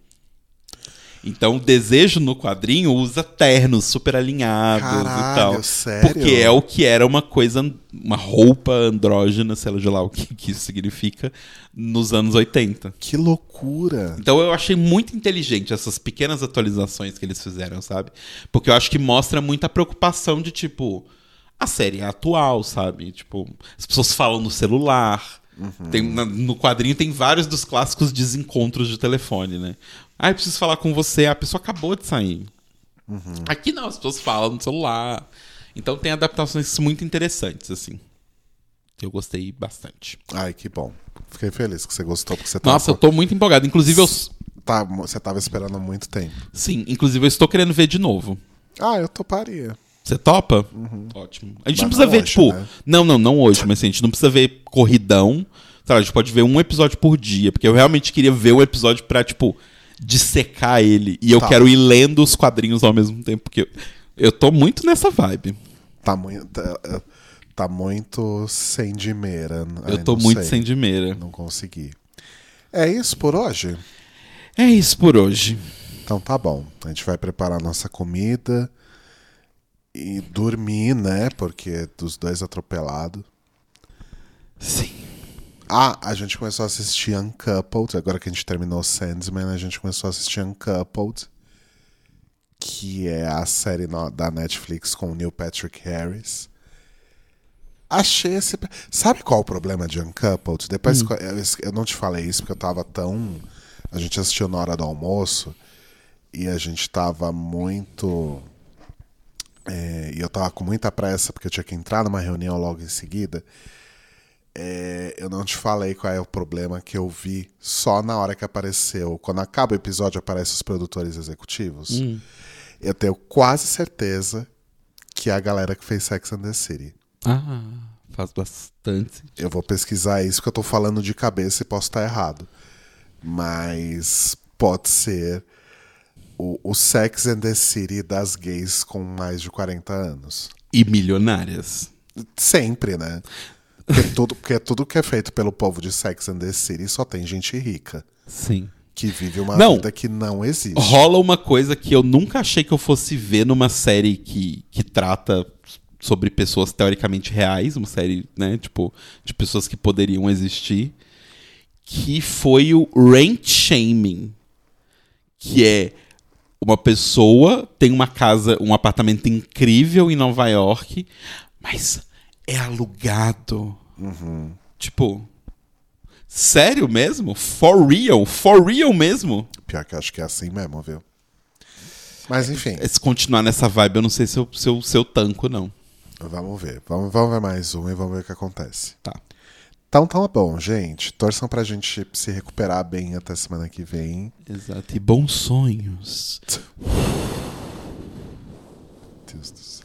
Então, o desejo no quadrinho usa ternos super alinhados e Caralho, tal. sério? Porque é o que era uma coisa, uma roupa andrógena, sei lá o que, que isso significa, nos anos 80. Que loucura. Então eu achei muito inteligente essas pequenas atualizações que eles fizeram, sabe? Porque eu acho que mostra muita preocupação de tipo. A série é atual, sabe? Tipo, as pessoas falam no celular. Tem, na- no quadrinho tem vários dos clássicos desencontros de telefone, né? Ah, eu preciso falar com você. A pessoa acabou de sair. Aqui não, as pessoas falam no celular. Então tem adaptações muito interessantes, assim. Eu gostei bastante. Ai, que bom. Fiquei feliz que você gostou, porque você tava, Nossa, eu tô muito empolgado. Inclusive, eu. tá, você tava esperando há muito tempo. Sim, inclusive eu estou querendo ver de novo. Ah, eu toparia. Você topa? Ótimo. A gente Mas não precisa não ver, hoje, tipo. né? Não, não, não hoje, mas assim, a gente não precisa ver corridão. a gente pode ver um episódio por dia, porque eu realmente queria ver um episódio pra, tipo, dissecar ele. E eu Tá. quero ir lendo os quadrinhos ao mesmo tempo, porque eu, eu tô muito nessa vibe. Tá muito. Tá, tá muito sem dimeira. eu Ai, tô muito sei. sem de meira. Não consegui. É isso por hoje? É isso por hoje. Então tá bom. A gente vai preparar nossa comida e dormir, né? Porque dos dois atropelados. Sim. Ah, a gente começou a assistir Uncoupled. Agora que a gente terminou Sandman, a gente começou a assistir Uncoupled. Que é a série da Netflix com o Neil Patrick Harris. Achei esse. Sabe qual o problema de Uncoupled? Depois eu, eu- eu não te falei isso porque eu tava tão. A gente assistiu na hora do almoço e a gente tava muito. é, e eu tava com muita pressa porque eu tinha que entrar numa reunião logo em seguida. É, eu não te falei qual é o problema que eu vi só na hora que apareceu. Quando acaba o episódio, aparecem os produtores executivos. Eu tenho quase certeza que é a galera que fez Sex and the City. Ah, faz bastante. sentido. Eu vou pesquisar isso que eu tô falando de cabeça e posso estar errado. Mas pode ser o, o Sex and the City das gays com mais de 40 anos. E milionárias. Sempre, né? Porque tudo, porque tudo que é feito pelo povo de Sex and the City só tem gente rica. Sim. Que vive uma Não. vida que não existe. Rola uma coisa que eu nunca achei que eu fosse ver numa série que, que trata sobre pessoas teoricamente reais, uma série, né, tipo, de pessoas que poderiam existir, que foi o rent shaming, que é uma pessoa tem uma casa, um apartamento incrível em Nova York, mas é alugado. Tipo, sério mesmo? For real? For real mesmo? Pior que eu acho que é assim mesmo, viu? Mas enfim, Se continuar nessa vibe, eu não sei se eu, se eu, se eu tanco, não. vamos ver. Vamos, vamos ver mais um e vamos ver o que acontece. Tá. Então tá bom, gente. Torçam pra gente se recuperar bem até semana que vem. Exato. E bons sonhos. Deus do céu.